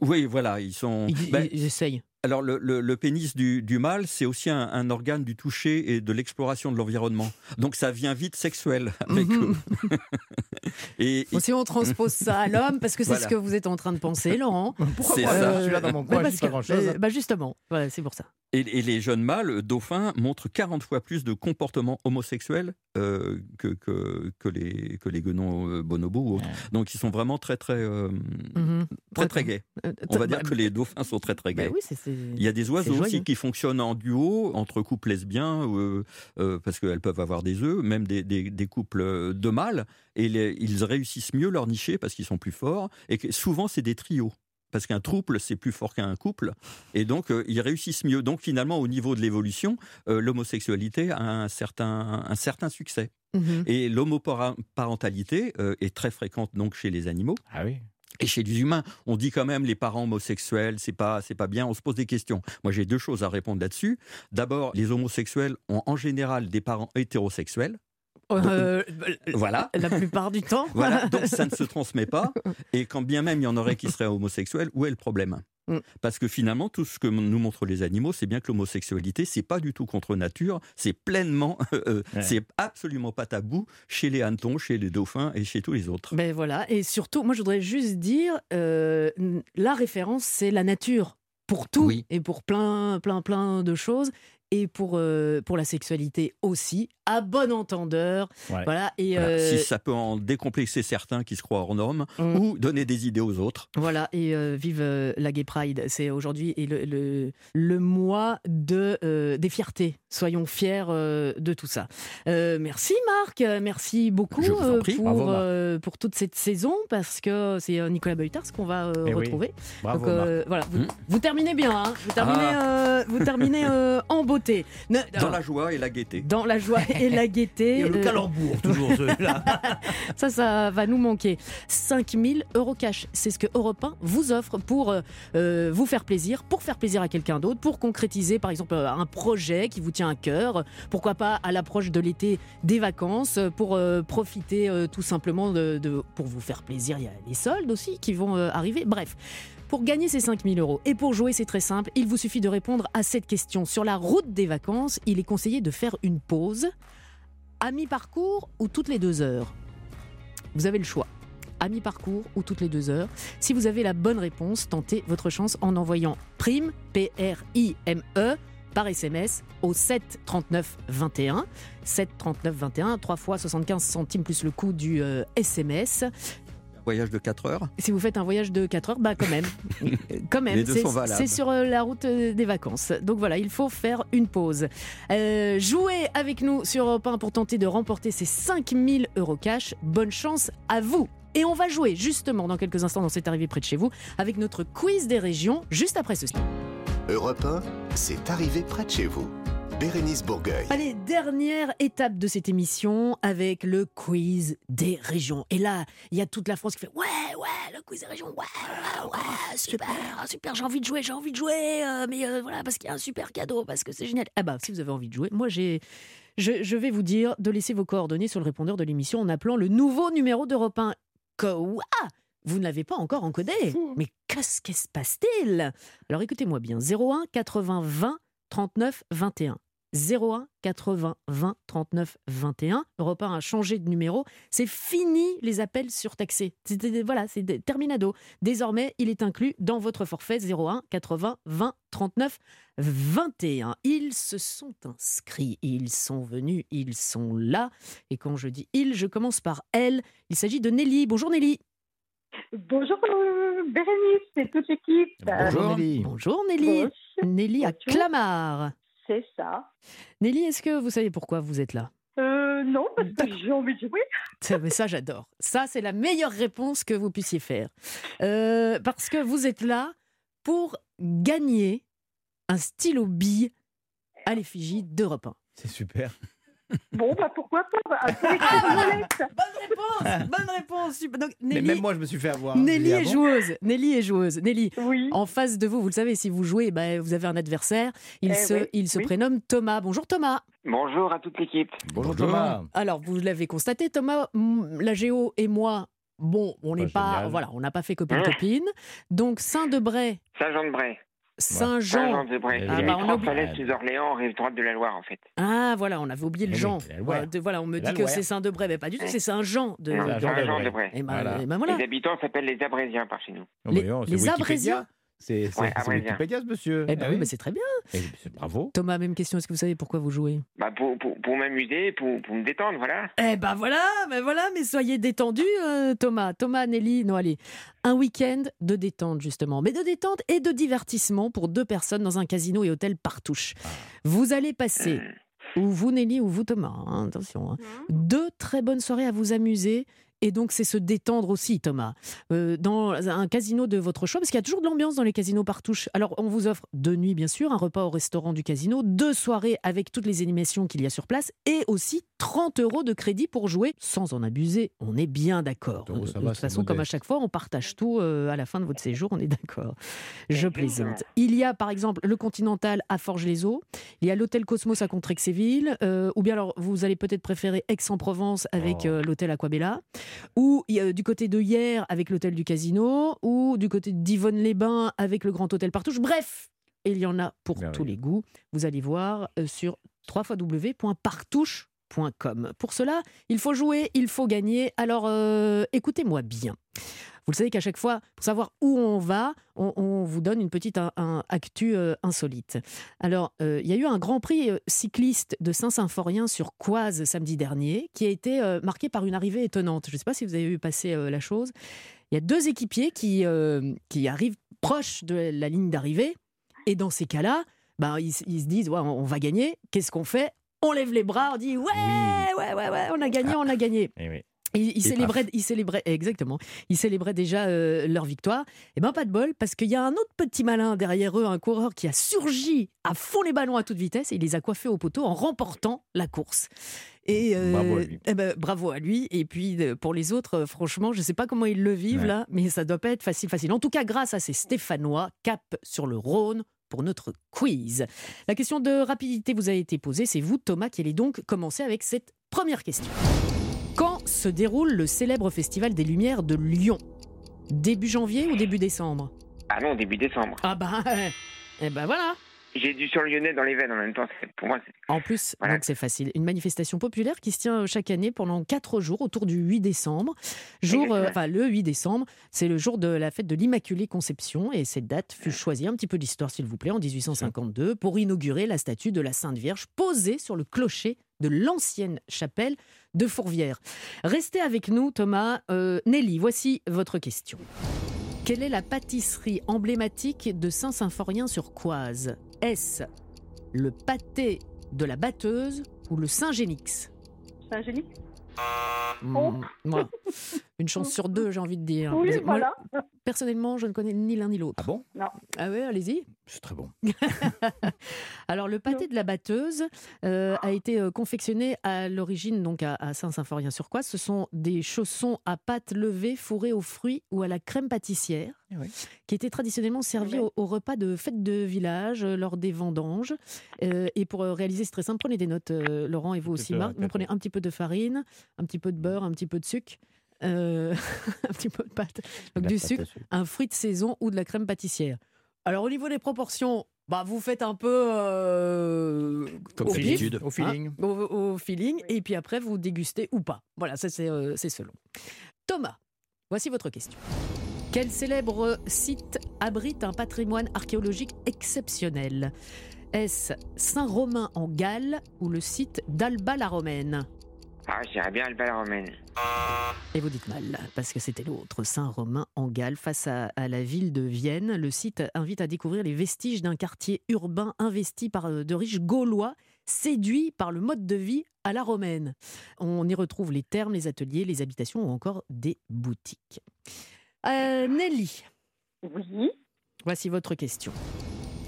Oui, voilà, ils sont. Ils, Ben, ils essayent. Alors, le, le- le pénis du, du mâle, c'est aussi un, un organe du toucher et de l'exploration de l'environnement. Donc, ça vient vite sexuel avec Mhm. eux. et, Bon, si on transpose ça à l'homme, parce que c'est Voilà. ce que vous êtes en train de penser, Laurent. Pourquoi C'est moi, ça. Je suis là dans mon Bah, coin, je pas grand-chose. euh, bah justement, voilà, c'est pour ça. et, et les jeunes mâles dauphins montrent 40 fois plus de comportements homosexuels euh, que, que, que les, que les guenons euh, bonobos ou autres. Ouais. Donc, ils sont vraiment très, très, euh, Mhm. très, très gays. On va bah, dire que les dauphins sont très, très bah gays. oui, c'est- Il y a des oiseaux aussi qui fonctionnent en duo entre couples lesbiens euh, euh, parce qu'elles peuvent avoir des œufs, même des, des- des couples de mâles, et les- ils réussissent mieux leur nicher parce qu'ils sont plus forts. Et que souvent c'est des trios. Parce qu'un trouble, c'est plus fort qu'un couple. Et donc, euh, ils réussissent mieux. Donc, finalement, au niveau de l'évolution, euh, l'homosexualité a un certain, un certain succès. Mhm. Et l'homoparentalité euh, est très fréquente donc chez les animaux. Ah oui. Et chez les humains, on dit quand même les parents homosexuels, c'est pas, c'est pas bien. On se pose des questions. Moi, j'ai deux choses à répondre là-dessus. D'abord, les homosexuels ont en général des parents hétérosexuels. Euh, Voilà. La plupart du temps. Voilà, donc ça ne se transmet pas. Et quand bien même il y en aurait qui seraient homosexuels, où est le problème? Mm. Parce que finalement, tout ce que nous montrent les animaux, c'est bien que l'homosexualité, c'est pas du tout contre nature, c'est pleinement, euh, Ouais. c'est absolument pas tabou chez les hannetons, chez les dauphins et chez tous les autres. Ben voilà, et surtout, moi je voudrais juste dire, euh, la référence c'est la nature pour tout Oui. et pour plein, plein, plein de choses et pour euh, pour la sexualité aussi, à bon entendeur. Ouais. Voilà et Voilà. euh, Si ça peut en décomplexer certains qui se croient hors normes Mm. ou donner des idées aux autres. voilà et euh, vive la Gay Pride, c'est aujourd'hui et le, le, le mois de euh, des fiertés. Soyons fiers euh, de tout ça. Euh, merci Marc, merci beaucoup Je vous en prie. pour Bravo, euh, pour toute cette saison parce que c'est Nicolas Beutars qu'on va euh, Eh oui. retrouver. Bravo, Donc, euh, voilà, vous, Hmm. vous terminez bien, hein. vous terminez, euh, vous terminez euh, en beauté. Ne- Dans la joie et la gaieté. dans la joie et la gaieté. Et le euh, calembour, toujours celui-là. ça, ça va nous manquer. 5000 euros cash, c'est ce que Europe 1 vous offre pour euh, vous faire plaisir, pour faire plaisir à quelqu'un d'autre, pour concrétiser par exemple un projet qui vous tient à cœur, pourquoi pas à l'approche de l'été des vacances, pour profiter tout simplement de, de- pour vous faire plaisir. Il y a les soldes aussi qui vont arriver. Bref. Pour gagner ces 5000 euros et pour jouer, c'est très simple. Il vous suffit de répondre à cette question. Sur la route des vacances, il est conseillé de faire une pause à mi-parcours ou toutes les deux heures? Vous avez le choix. À mi-parcours ou toutes les deux heures. Si vous avez la bonne réponse, tentez votre chance en envoyant prime, P-R-I-M-E, par SMS au 7 39 21. 7 39 21, 3 fois 75 centimes plus le coût du euh, SMS. Voyage de 4 heures. Si vous faites un voyage de 4 heures, bah quand même. quand même. C'est sur euh, la route euh, des vacances. Donc voilà, il faut faire une pause. Euh, jouez avec nous sur Europe 1 pour tenter de remporter ces 5000 euros cash. Bonne chance à vous. Et on va jouer justement dans quelques instants dans cette arrivée près de chez vous avec notre quiz des régions juste après ceci. Europe 1, c'est arrivé près de chez vous. Bérénice Bourgueil. Allez, dernière étape de cette émission avec le quiz des régions. Et là, il y a toute la France qui fait Ouais, ouais, le quiz des régions, ouais, ouais, ouais, super, super, j'ai envie de jouer, j'ai envie de jouer, euh, mais euh, voilà, parce qu'il y a un super cadeau, parce que c'est génial. Ah bah, si vous avez envie de jouer, moi j'ai. Je, je vais vous dire de laisser vos coordonnées sur le répondeur de l'émission en appelant le nouveau numéro d'Europe 1. Quoi Vous ne l'avez pas encore encodé Mais qu'est-ce qui se passe-t-il? Alors écoutez-moi bien 01 80 20 39 21. 01 80 20 39 21. Europe 1 a changé de numéro. C'est fini les appels surtaxés. C'était- Voilà, c'est terminado. Désormais, il est inclus dans votre forfait 01 80 20 39 21. Ils se sont inscrits, ils sont venus, ils sont là. Et quand je dis ils, je commence par elle. Il s'agit de Nelly. Bonjour Nelly. Bonjour euh, Bérénice et toute l'équipe. Bonjour Nelly. Bonjour Nelly. Bonjour. Nelly à. Clamart. C'est ça. Nelly, est-ce que vous savez pourquoi vous êtes là? Euh, non, parce que j'ai envie de jouer. Ça, mais ça, j'adore. Ça, c'est la meilleure réponse que vous puissiez faire. Euh, parce que vous êtes là pour gagner un stylo bille à l'effigie d'Europe 1. C'est super. Bon, bah pourquoi pas bah. Bonne réponse Bonne réponse Mais Nelly, même moi, je me suis fait avoir. hein. Nelly est joueuse. Nelly est joueuse. Nelly, Oui. en face de vous, vous le savez, si vous jouez, bah, vous avez un adversaire. Il Eh se, oui, il se oui. prénomme Thomas. Bonjour Thomas. Bonjour à toute l'équipe. Bonjour, Bonjour. Thomas. Alors, vous l'avez constaté, Thomas, la Géo et moi, bon, on n'est Pas pas, voilà, on n'a pas fait copine-copine. Donc, Saint-Debray, Saint-Jean-de-Bray. Saint-Jean. Saint-Jean-de-Bray. Ah, Ah, bah, on a oublié- Orléans, rive droite de la Loire, en fait. Ah, voilà, on avait oublié le Eh Jean. Loire. Voilà, de- voilà, on me dit que c'est Saint-Debray, mais pas du tout, c'est Saint-Jean de. Saint-Jean de Saint-Jean-de-Bray. Et ben, Voilà. et ben voilà. Les habitants s'appellent les Abrésiens par chez nous. Oh, Les- Wikipédia. Abrésiens C'est c'est- Ouais, ce monsieur. Eh ben Ah oui, oui. mais c'est très bien. Eh, Bravo. Thomas, même question, est-ce que vous savez pourquoi vous jouez? Bah, pour pour, pour m'amuser, pour, pour me détendre, voilà. Eh ben voilà, ben voilà, mais soyez détendus, euh, Thomas. Thomas, Nelly, non, allez. Un week-end de détente, justement. Mais de détente et de divertissement pour deux personnes dans un casino et hôtel Partouche. Vous allez passer, ou vous, Nelly, ou vous, Thomas, hein, attention, hein, deux très bonnes soirées à vous amuser. Et donc, c'est se détendre aussi, Thomas. Euh, dans un casino de votre choix, parce qu'il y a toujours de l'ambiance dans les casinos Partouche. Alors, on vous offre deux nuits, bien sûr, un repas au restaurant du casino, deux soirées avec toutes les animations qu'il y a sur place, et aussi 30 euros de crédit pour jouer sans en abuser. On est bien d'accord. 30 euros, ça de toute façon, comme à chaque fois, on partage tout euh, à la fin de votre séjour, on est d'accord. Je plaisante. Il y a par exemple le Continental à Forges-les-Eaux, il y a l'hôtel Cosmos à Contrexéville, euh, ou bien alors vous allez peut-être préférer Aix-en-Provence avec Oh. euh, l'hôtel Aquabella, ou du côté de Hier avec l'hôtel du Casino, ou du côté d'Yvonne-les-Bains avec le Grand Hôtel Partouche. Bref, il y en a pour tous oui. les goûts. Vous allez voir euh, sur www.partouche.com. Pour cela, il faut jouer, il faut gagner. Alors euh, écoutez-moi bien. Vous le savez qu'à chaque fois, pour savoir où on va, on, vous donne une petite actu euh, insolite. Alors, euh, il y a eu un Grand Prix cycliste de Saint-Symphorien sur Coise samedi dernier, qui a été marqué par une arrivée étonnante. Je ne sais pas si vous avez vu passer la chose. Il y a deux équipiers qui, qui arrivent proches de la ligne d'arrivée, et dans ces cas-là, ben, ils, se disent on va gagner. Qu'est-ce qu'on fait? On lève les bras, on dit ouais, ouais, ouais, ouais, on a gagné, on a gagné. Eh oui. Et ils, célébraient, ils célébraient, exactement, ils célébraient déjà euh, leur victoire. Et ben pas de bol, parce qu'il y a un autre petit malin derrière eux, un coureur qui a surgi à fond les ballons à toute vitesse et il les a coiffés au poteau en remportant la course. Et euh, Bravo à lui. eh ben, bravo à lui. Et puis pour les autres, euh, franchement, je ne sais pas comment ils le vivent Ouais. là, mais ça doit pas être facile, facile. En tout cas, grâce à ces Stéphanois, cap sur le Rhône pour notre quiz. La question de rapidité vous a été posée. C'est vous, Thomas, qui allez donc commencer avec cette première question. Quand se déroule le célèbre Festival des Lumières de Lyon? Début janvier ou début décembre? Ah non, début décembre. Ah bah, eh ben voilà. J'ai du sur lyonnais dans les veines en même temps. Pour moi, En plus, Voilà. donc c'est facile. Une manifestation populaire qui se tient euh, chaque année pendant quatre jours autour du 8 décembre. Jour, euh, enfin, le 8 décembre, c'est le jour de la fête de l'Immaculée Conception et cette date fut choisie, un petit peu d'histoire s'il vous plaît, en 1852 pour inaugurer la statue de la Sainte Vierge posée sur le clocher de l'ancienne chapelle de Fourvière. Restez avec nous Thomas. Euh, Nelly, voici votre question. Quelle est la pâtisserie emblématique de Saint-Symphorien-sur-Coise? Est-ce le pâté de la batteuse ou le Saint-Génix Moi, une chance sur deux, j'ai envie de dire. Oui, Mais moi, personnellement, je ne connais ni l'un ni l'autre. Ah bon? Non. Ah ouais, allez-y. C'est très bon. Alors, le pâté de la batteuse euh, a été euh, confectionné à l'origine donc à, à Saint-Symphorien-sur-Coise. Ce sont des chaussons à pâte levée fourrés aux fruits ou à la crème pâtissière, Oui. qui étaient traditionnellement servis au, au repas de fête de village euh, lors des vendanges. Euh, et pour réaliser, c'est très simple. Prenez des notes, euh, Laurent, et vous aussi, Marc. Vous prenez un petit peu de farine, un petit peu de beurre, un petit peu de sucre. euh, un petit peu de pâte, donc La du pâte sucre, un fruit de saison ou de la crème pâtissière. Alors au niveau des proportions, bah vous faites un peu euh, Comme au pif. Au hein, feeling. au, au feeling, et puis après vous dégustez ou pas. Voilà, ça c'est euh, c'est selon. Thomas, voici votre question. Quel célèbre site abrite un patrimoine archéologique exceptionnel? Est-ce Saint-Romain en Galles ou le site d'Alba la Romaine Ah, j'irais bien Alba la Romaine. Et vous dites mal, parce que c'était l'autre, Saint-Romain en Galles, face à, à la ville de Vienne. Le site invite à découvrir les vestiges d'un quartier urbain investi par euh, de riches Gaulois, séduits par le mode de vie à la romaine. On y retrouve les thermes, les ateliers, les habitations ou encore des boutiques. Euh, Nelly, Oui. voici votre question.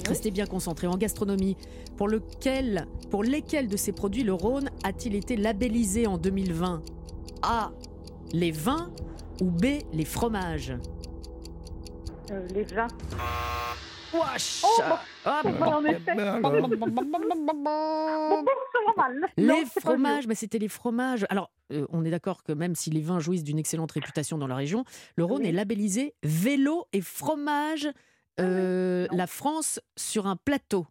Restez bien concentrés en gastronomie. Pour, lequel, pour lesquels de ces produits le Rhône a-t-il été labellisé en 2020 A. Les vins ou B. Les fromages? Euh, les vins. Wesh Oh, Ah, Les fromages, mais c'était les fromages. Alors, euh, on est d'accord que même si les vins jouissent d'une excellente réputation dans la région, le Rhône Oui. est labellisé vélo et fromage euh, non. la France sur un plateau.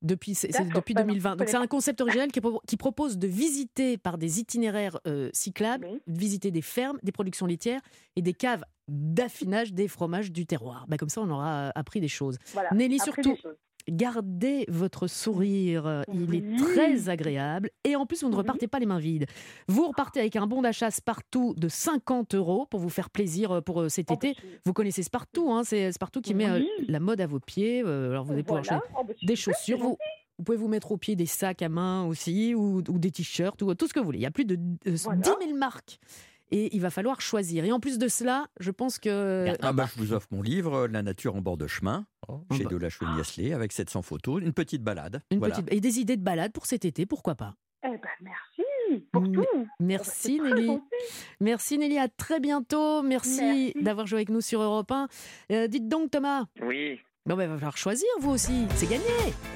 Depuis, c'est depuis bah non, 2020. je Donc c'est un concept original qui, pro- qui propose de visiter par des itinéraires euh, cyclables, Oui. de visiter des fermes, des productions laitières et des caves d'affinage des fromages du terroir. Bah, comme ça, on aura euh, appris des choses. Voilà. Nelly, surtout, choses. Gardez votre sourire, il est très agréable et en plus vous ne repartez pas les mains vides. Vous repartez avec un bon d'achat Spartoo de 50 euros pour vous faire plaisir euh, pour euh, cet Oh, été. bah, Vous connaissez Spartoo, hein, c'est Spartoo qui met euh, la mode à vos pieds. euh, alors vous allez pouvoir Voilà. acheter Oh, bah, des chaussures. Vous, vous pouvez vous mettre au pied des sacs à main aussi ou, ou des t-shirts ou tout ce que vous voulez. Il y a plus de euh, Voilà. 10 000 marques. Et il va falloir choisir. Et en plus de cela, je pense que... Ah bah, je vous offre mon livre, La nature en bord de chemin, chez bah. De la Chauny-Asselet, avec 700 photos, une petite balade. Une Voilà. petite... Et des idées de balade pour cet été, pourquoi pas Eh ben, merci. pour M- tout. Merci C'est très Nelly. Merci Nelly, à très bientôt. Merci, Merci. d'avoir joué avec nous sur Europe 1. Euh, dites donc Thomas, Oui. Bon, ben, il va falloir choisir vous aussi, c'est gagné.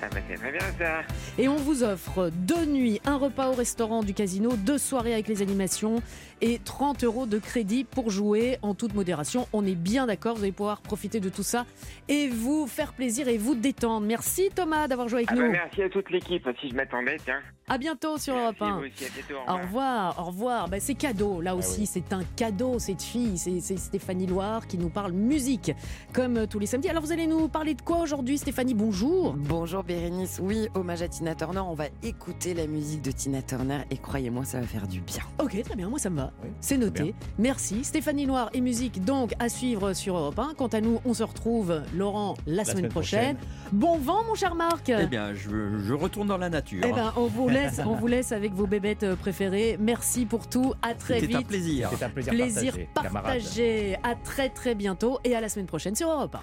Ah bah c'est très bien ça. Et on vous offre deux nuits, un repas au restaurant du casino, deux soirées avec les animations et 30 euros de crédit pour jouer en toute modération. On est bien d'accord, vous allez pouvoir profiter de tout ça et vous faire plaisir et vous détendre. Merci Thomas d'avoir joué avec Ah bah nous. merci à toute l'équipe. Si je m'attendais, tiens. À bientôt sur Europe Merci 1. vous aussi, à bientôt. Au Au revoir. au revoir. Bah, c'est cadeau, Ah là aussi, c'est un cadeau, cette fille. C'est c'est Stéphanie Loire qui nous parle musique, comme tous les samedis. Alors, vous allez nous parler de quoi aujourd'hui, Stéphanie? Bonjour. Bonjour Bérénice, oui, hommage à Tina Turner, on va écouter la musique de Tina Turner et croyez-moi, ça va faire du bien. Ok, très bien, moi ça me va. Oui, C'est noté. Merci. Stéphanie Loire et musique, donc, à suivre sur Europe 1. Quant à nous, on se retrouve, Laurent, la, semaine, semaine prochaine. Bon vent, mon cher Marc. Eh bien, je, je retourne dans la nature. Eh ben, on vous laisse, on vous laisse avec vos bébêtes euh, préférées. Merci pour tout. À très C'était un vite. plaisir. C'est un plaisir, Plaisir partagé, partagé. À très très bientôt et à la semaine prochaine sur Europe 1.